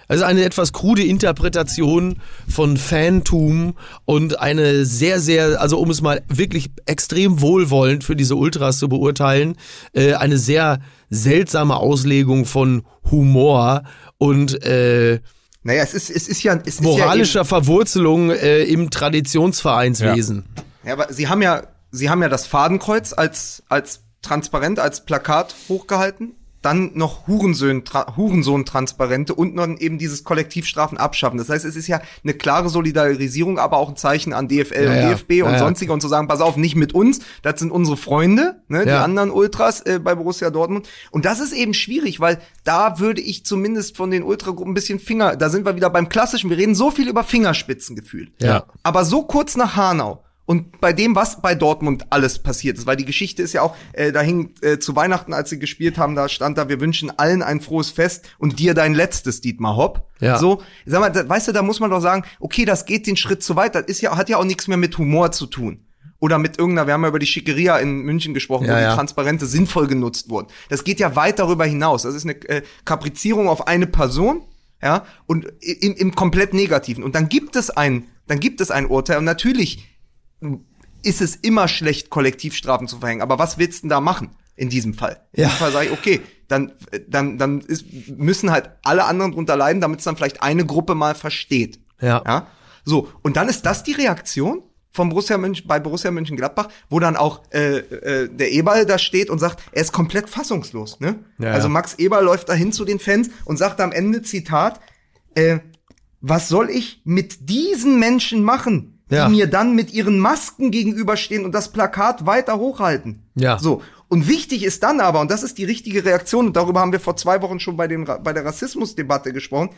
also eine etwas krude Interpretation von Fantum und eine sehr, sehr, also um es mal wirklich extrem wohlwollend für diese Ultras zu beurteilen, äh, eine sehr seltsame Auslegung von Humor und äh, Naja, es ist, es ist ja, es ist moralischer Verwurzelung äh, im Traditionsvereinswesen. Ja, ja, aber sie haben ja, sie haben ja das Fadenkreuz als, als transparent, als Plakat hochgehalten. Dann noch Hurensohn, tra Hurensohn-Transparente und noch eben dieses Kollektivstrafen abschaffen. Das heißt, es ist ja eine klare Solidarisierung, aber auch ein Zeichen an DFL Ja, und ja. DFB und Ja, ja. sonstige und zu sagen, pass auf, nicht mit uns, das sind unsere Freunde, ne, die Ja. anderen Ultras äh, bei Borussia Dortmund. Und das ist eben schwierig, weil da würde ich zumindest von den Ultragruppen ein bisschen Finger, da sind wir wieder beim Klassischen, wir reden so viel über Fingerspitzengefühl. Ja. Aber so kurz nach Hanau und bei dem, was bei Dortmund alles passiert ist, weil die Geschichte ist ja auch, äh, da hing äh, zu Weihnachten, als sie gespielt haben, da stand da, wir wünschen allen ein frohes Fest und dir dein letztes, Dietmar Hopp. Ja. So, sag mal, da, weißt du, da muss man doch sagen, okay, das geht den Schritt zu weit, das ist ja, hat ja auch nichts mehr mit Humor zu tun. Oder mit irgendeiner, wir haben ja über die Schickeria in München gesprochen, Ja, wo ja. die Transparente sinnvoll genutzt wurden. Das geht ja weit darüber hinaus. Das ist eine äh, Kaprizierung auf eine Person, ja, und im, im komplett Negativen. Und dann gibt es ein, dann gibt es ein Urteil. Und natürlich ist es immer schlecht, Kollektivstrafen zu verhängen. Aber was willst du denn da machen in diesem Fall? In Ja. diesem Fall sage ich, okay, dann, dann, dann ist, müssen halt alle anderen drunter leiden, damit es dann vielleicht eine Gruppe mal versteht. Ja. ja. So, und dann ist das die Reaktion von Borussia München, bei Borussia Mönchengladbach, wo dann auch äh, äh, der Eberl da steht und sagt, er ist komplett fassungslos. Ne? Ja, also. Max Eberl läuft dahin zu den Fans und sagt am Ende, Zitat, äh, was soll ich mit diesen Menschen machen, die Ja. mir dann mit ihren Masken gegenüberstehen und das Plakat weiter hochhalten? Ja. So. Und wichtig ist dann aber, und das ist die richtige Reaktion, und darüber haben wir vor zwei Wochen schon bei, Ra- bei der Rassismusdebatte gesprochen,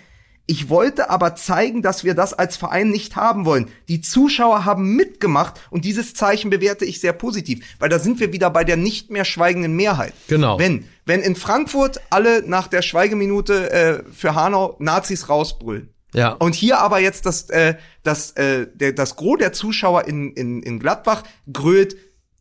ich wollte aber zeigen, dass wir das als Verein nicht haben wollen. Die Zuschauer haben mitgemacht und dieses Zeichen bewerte ich sehr positiv, weil da sind wir wieder bei der nicht mehr schweigenden Mehrheit. Genau. Wenn, wenn in Frankfurt alle nach der Schweigeminute äh, für Hanau Nazis rausbrüllen, Ja. und hier aber jetzt das, äh, das, äh, der, das Gros der Zuschauer in, in, in Gladbach grölt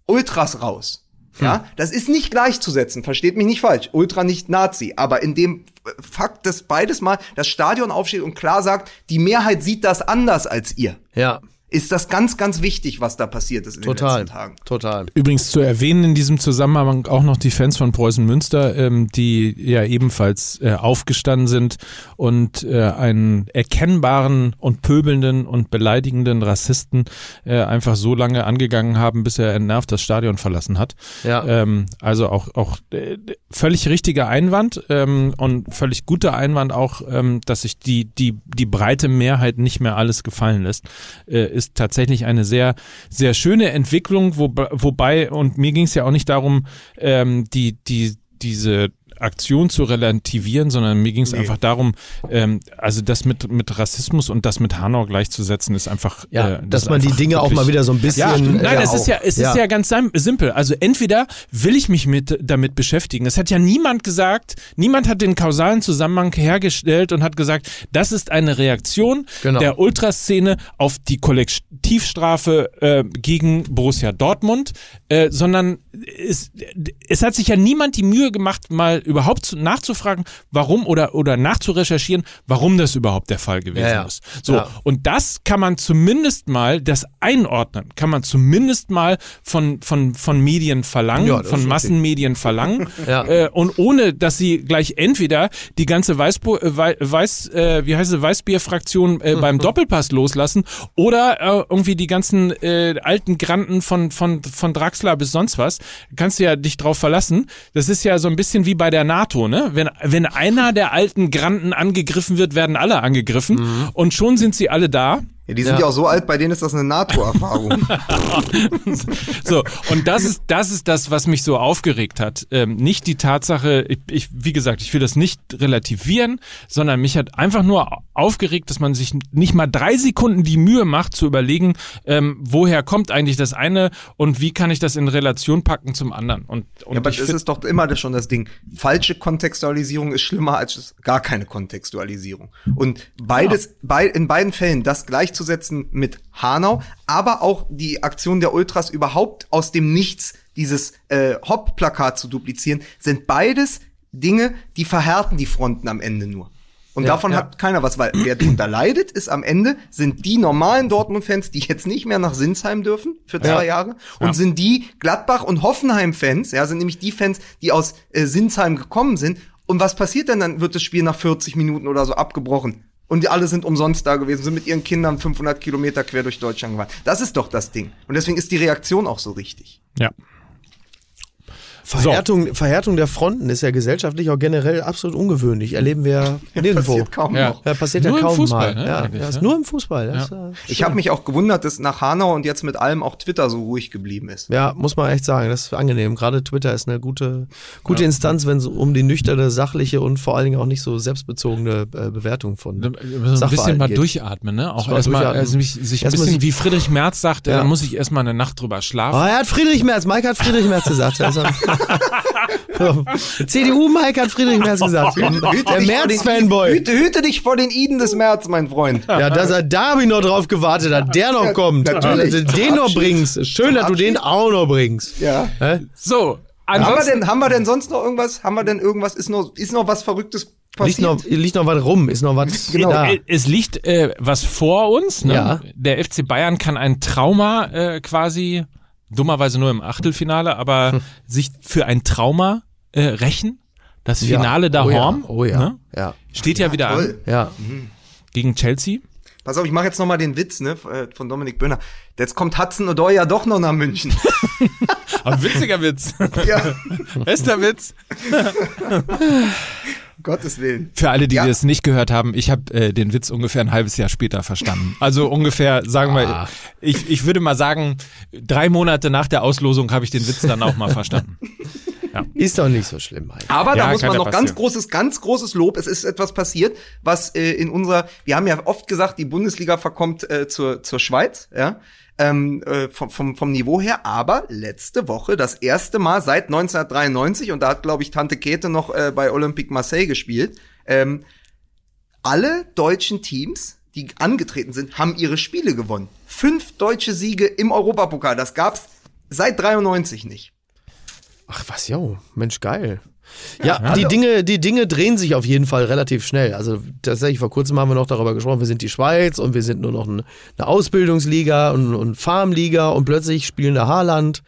Ultras raus. Ja, das ist nicht gleichzusetzen, versteht mich nicht falsch. Ultra nicht Nazi, aber in dem Fakt, dass beides mal das Stadion aufsteht und klar sagt, die Mehrheit sieht das anders als ihr. Ja, Ist das ganz, ganz wichtig, was da passiert ist in den total. letzten Tagen. Total. Übrigens zu erwähnen in diesem Zusammenhang auch noch die Fans von Preußen Münster, ähm, die ja ebenfalls äh, aufgestanden sind und äh, einen erkennbaren und pöbelnden und beleidigenden Rassisten äh, einfach so lange angegangen haben, bis er entnervt das Stadion verlassen hat. Ja. Ähm, also auch, auch äh, völlig richtiger Einwand ähm, und völlig guter Einwand auch, ähm, dass sich die, die, die breite Mehrheit nicht mehr alles gefallen lässt, äh, ist tatsächlich eine sehr, sehr schöne Entwicklung, wo, wobei, und mir ging es ja auch nicht darum, ähm, die, die, diese Aktion zu relativieren, sondern mir ging es einfach darum, ähm, also das mit, mit Rassismus und das mit Hanau gleichzusetzen, ist einfach. Ja, äh, das dass man die Dinge auch mal wieder so ein bisschen. ja, nein, äh, es ist ja, es ist ja ganz sim- simpel. Also entweder will ich mich mit damit beschäftigen. Es hat ja niemand gesagt, niemand hat den kausalen Zusammenhang hergestellt und hat gesagt, das ist eine Reaktion Genau. der Ultraszene auf die Kollektivstrafe äh, gegen Borussia Dortmund, äh, sondern es, es hat sich ja niemand die Mühe gemacht, mal überhaupt zu, nachzufragen, warum oder oder nachzurecherchieren, warum das überhaupt der Fall gewesen Ja, ja. ist. So Ja. und das kann man zumindest mal, das einordnen, kann man zumindest mal von, von, von Medien verlangen, von. Massenmedien verlangen. [LAUGHS] Ja. äh, und ohne, dass sie gleich entweder die ganze Weißbo äh, Wei- Weiß, äh, wie heißt es, Weißbier-Fraktion äh, beim [LAUGHS] Doppelpass loslassen oder äh, irgendwie die ganzen äh, alten Granten von, von, von Draxler bis sonst was. Kannst du ja dich drauf verlassen. Das ist ja so ein bisschen wie bei der NATO, ne? Wenn, wenn einer der alten Granten angegriffen wird, werden alle angegriffen und schon sind sie alle da. Ja, die sind Ja. ja. auch so alt, bei denen ist das eine NATO-Erfahrung. [LAUGHS] [LAUGHS] So, und das ist, das ist das, was mich so aufgeregt hat. Ähm, nicht die Tatsache, ich, ich, wie gesagt, ich will das nicht relativieren, sondern mich hat einfach nur aufgeregt, dass man sich nicht mal drei Sekunden die Mühe macht, zu überlegen, ähm, woher kommt eigentlich das eine und wie kann ich das in Relation packen zum anderen. Und, und ja, aber das ist doch immer das schon das Ding. Falsche Kontextualisierung ist schlimmer als gar keine Kontextualisierung. Und beides, bei, in beiden Fällen das gleichzusetzen mit Hanau, aber auch die Aktion der Ultras überhaupt aus dem Nichts dieses äh, Hop-Plakat zu duplizieren, sind beides Dinge, die verhärten die Fronten am Ende nur. Und Ja, davon ja. hat keiner was, weil wer drunter leidet, ist am Ende, sind die normalen Dortmund-Fans, die jetzt nicht mehr nach Sinsheim dürfen für zwei Jahre. Und Ja. sind die Gladbach- und Hoffenheim-Fans, ja, sind nämlich die Fans, die aus äh, Sinsheim gekommen sind. Und was passiert denn? Dann wird das Spiel nach 40 Minuten oder so abgebrochen. Und die alle sind umsonst da gewesen, sind mit ihren Kindern 500 Kilometer quer durch Deutschland gefahren. Das ist doch das Ding. Und deswegen ist die Reaktion auch so richtig. ja. Verhärtung, Verhärtung der Fronten ist ja gesellschaftlich auch generell absolut ungewöhnlich. Erleben wir [LAUGHS] nirgendwo. Passiert kaum Ja. noch. Ja, passiert Nur ja im kaum Fußball, mal. ne, ja, ja, ist nur im Fußball. Das, Ja. äh, Ich habe mich auch gewundert, dass nach Hanau und jetzt mit allem auch Twitter so ruhig geblieben ist. Ja, muss man echt sagen, das ist angenehm. Gerade Twitter ist eine gute, gute Instanz, wenn es um die nüchterne, sachliche und vor allen Dingen auch nicht so selbstbezogene äh, Bewertung von So ein bisschen mal geht. durchatmen, ne? Auch Mal erstmal, also mich, sich ein Erstmal bisschen, wie Friedrich Merz sagt, Ja. da muss ich erstmal eine Nacht drüber schlafen. Oh, er hat Friedrich Merz, Mike hat Friedrich Merz gesagt. [LAUGHS] Also, [LAUGHS] CDU Mike hat Friedrich Merz gesagt. Der Merz-Fanboy. Hüte, hüte dich vor den Iden des März, mein Freund. Ja, dass er ich noch drauf gewartet hat, der noch kommt. natürlich. Dass du den noch bringst. Schön, dass du den auch noch bringst. Ja. Hä? So, Haben wir, denn, haben wir denn sonst noch irgendwas? Haben wir denn irgendwas? Ist noch, ist noch was Verrücktes passiert? Liegt noch, liegt noch was rum, ist noch was Genau. da. Äh, Es liegt äh, was vor uns. Ne? Ja. Der FC Bayern kann ein Trauma äh, quasi, dummerweise nur im Achtelfinale, aber Hm. sich für ein Trauma äh, rächen. Das Finale Ja. da oh ja. Horm Oh ja. ne? Ja. steht ja, wieder an Toll. Ja. gegen Chelsea. Pass auf, ich mache jetzt noch mal den Witz ne, von Dominik Böhner. Jetzt kommt Hudson Odoi ja doch noch nach München. [LAUGHS] Aber witziger Witz. ja, Bester Witz. [LAUGHS] Gottes Willen. Für alle, die Ja. das nicht gehört haben, ich habe äh, den Witz ungefähr ein halbes Jahr später verstanden. Also ungefähr, sagen wir, Ah. ich, ich würde mal sagen, drei Monate nach der Auslosung habe ich den Witz dann auch mal verstanden. [LAUGHS] Ist doch nicht so schlimm, Mike. Aber Ja, da muss man ja noch ganz großes, ganz großes Lob. Es ist etwas passiert, was äh, in unserer, wir haben ja oft gesagt, die Bundesliga verkommt äh, zur, zur Schweiz, ja. Ähm, äh, vom, vom, vom Niveau her, aber letzte Woche das erste Mal seit 1993 und da hat glaube ich Tante Käthe noch äh, bei Olympique Marseille gespielt. Ähm, alle deutschen Teams, die angetreten sind, haben ihre Spiele gewonnen. Fünf deutsche Siege im Europapokal, das gab's seit 93 nicht. Ach was, jo, Mensch, geil. Ja, die Dinge, die Dinge drehen sich auf jeden Fall relativ schnell. Also tatsächlich vor kurzem haben wir noch darüber gesprochen, wir sind die Schweiz und wir sind nur noch ein, eine Ausbildungsliga und, und Farmliga und plötzlich spielen da Haaland.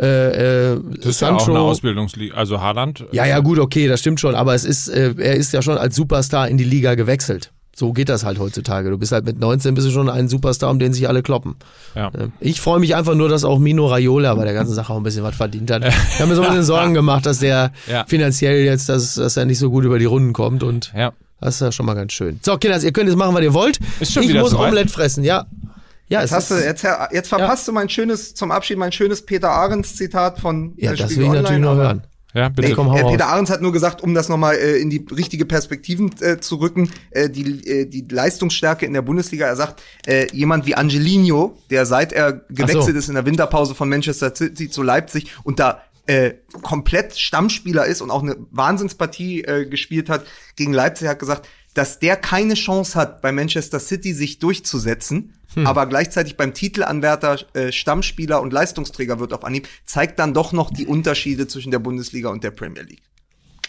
Äh, äh, Das ist ja auch eine Ausbildungsliga. Also Haaland. Ja, ja, gut, okay, das stimmt schon, aber es ist, äh, er ist ja schon als Superstar in die Liga gewechselt. So geht das halt heutzutage. Du bist halt mit 19 bist du schon ein Superstar, um den sich alle kloppen. Ja. Ich freue mich einfach nur, dass auch Mino Raiola bei der ganzen Sache auch ein bisschen was verdient hat. Ich habe mir so ein bisschen [LAUGHS] Sorgen gemacht, dass der Ja. finanziell jetzt, dass, dass er nicht so gut über die Runden kommt und Ja. das ist ja schon mal ganz schön. So, Kinders, ihr könnt jetzt machen, was ihr wollt. Ist schon ich wieder muss soweit? Omelette fressen, ja. Ja, Jetzt, hast du, jetzt, jetzt verpasst du mein schönes, zum Abschied mein schönes Peter Ahrens Zitat von ja, das Spiegel will ich natürlich Online, noch aber- hören. Ja, bitte. Nee, komm, hau Äh. Peter Ahrens hat nur gesagt, um das nochmal äh, in die richtige Perspektiven äh, zu rücken, äh, die, äh, die Leistungsstärke in der Bundesliga. Er sagt, äh, jemand wie Angelino, der seit er gewechselt so. ist in der Winterpause von Manchester City zu Leipzig und da äh, komplett Stammspieler ist und auch eine Wahnsinnspartie äh, gespielt hat gegen Leipzig, hat gesagt, dass der keine Chance hat, bei Manchester City sich durchzusetzen, Hm. aber gleichzeitig beim Titelanwärter äh, Stammspieler und Leistungsträger wird auf Anhieb, zeigt dann doch noch die Unterschiede zwischen der Bundesliga und der Premier League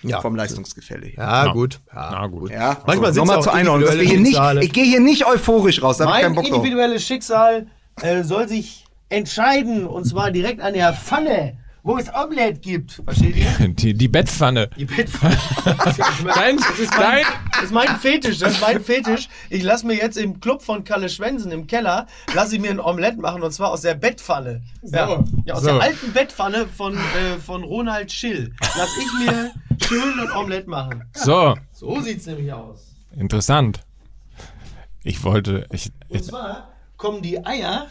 Ja. vom Leistungsgefälle her. Ja, Ja. gut. Ja, Na gut. Ja, Manchmal so, sind's nochmal zur Einordnung. dass wir hier nicht, ich gehe hier nicht euphorisch raus, da hab ich keinen Mein Bock individuelles Schicksal äh, soll sich entscheiden und zwar direkt an der Pfanne, wo es Omelette gibt. Versteht ihr? [LAUGHS] Die, die Bettpfanne. Die Bettpfanne. [LAUGHS] Dein, Das ist, mein, dein, das ist mein Fetisch, das ist mein Fetisch. Ich lasse mir jetzt im Club von Kalle Schwensen im Keller, lasse ich mir ein Omelett machen und zwar aus der Bettpfanne. Ja, ja aus So. der alten Bettpfanne von, äh, von Ronald Schill. Lass ich mir schön ein Omelett machen. so, So sieht's nämlich aus. interessant. Ich wollte, ich, Und zwar kommen die Eier,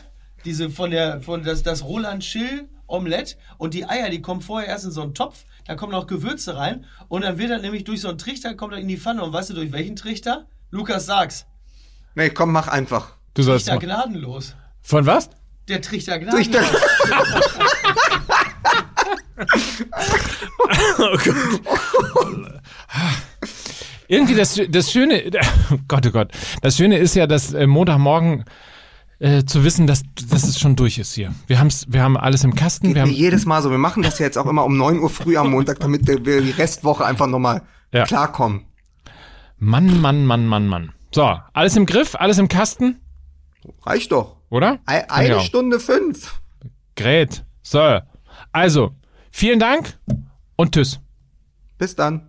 diese von der, von das, das Roland Schill Omelett und die Eier, die kommen vorher erst in so einen Topf, da kommen noch Gewürze rein und dann wird er nämlich durch so einen Trichter, kommt er in die Pfanne und weißt du durch welchen Trichter? Lukas sag's. Nee, komm, mach einfach. du sollst Trichter gnadenlos. Von was? Der Trichter gnadenlos. der, [LAUGHS] Irgendwie das, das Schöne, [LAUGHS] oh Gott, oh Gott, das Schöne ist ja, dass äh, Montagmorgen äh, zu wissen, dass, dass es schon durch ist hier. Wir, haben's, wir haben alles im Kasten, wir Geht mir haben, jedes Mal so. Wir machen das ja jetzt auch immer um 9 Uhr früh am Montag, damit wir die Restwoche einfach nochmal Ja. klarkommen. Mann, Mann, Mann, Mann, Mann. So, alles im Griff, alles im Kasten, Reicht doch. oder? Ei- Eine. Stunde fünf. Great. So, also, vielen Dank und tschüss. Bis dann.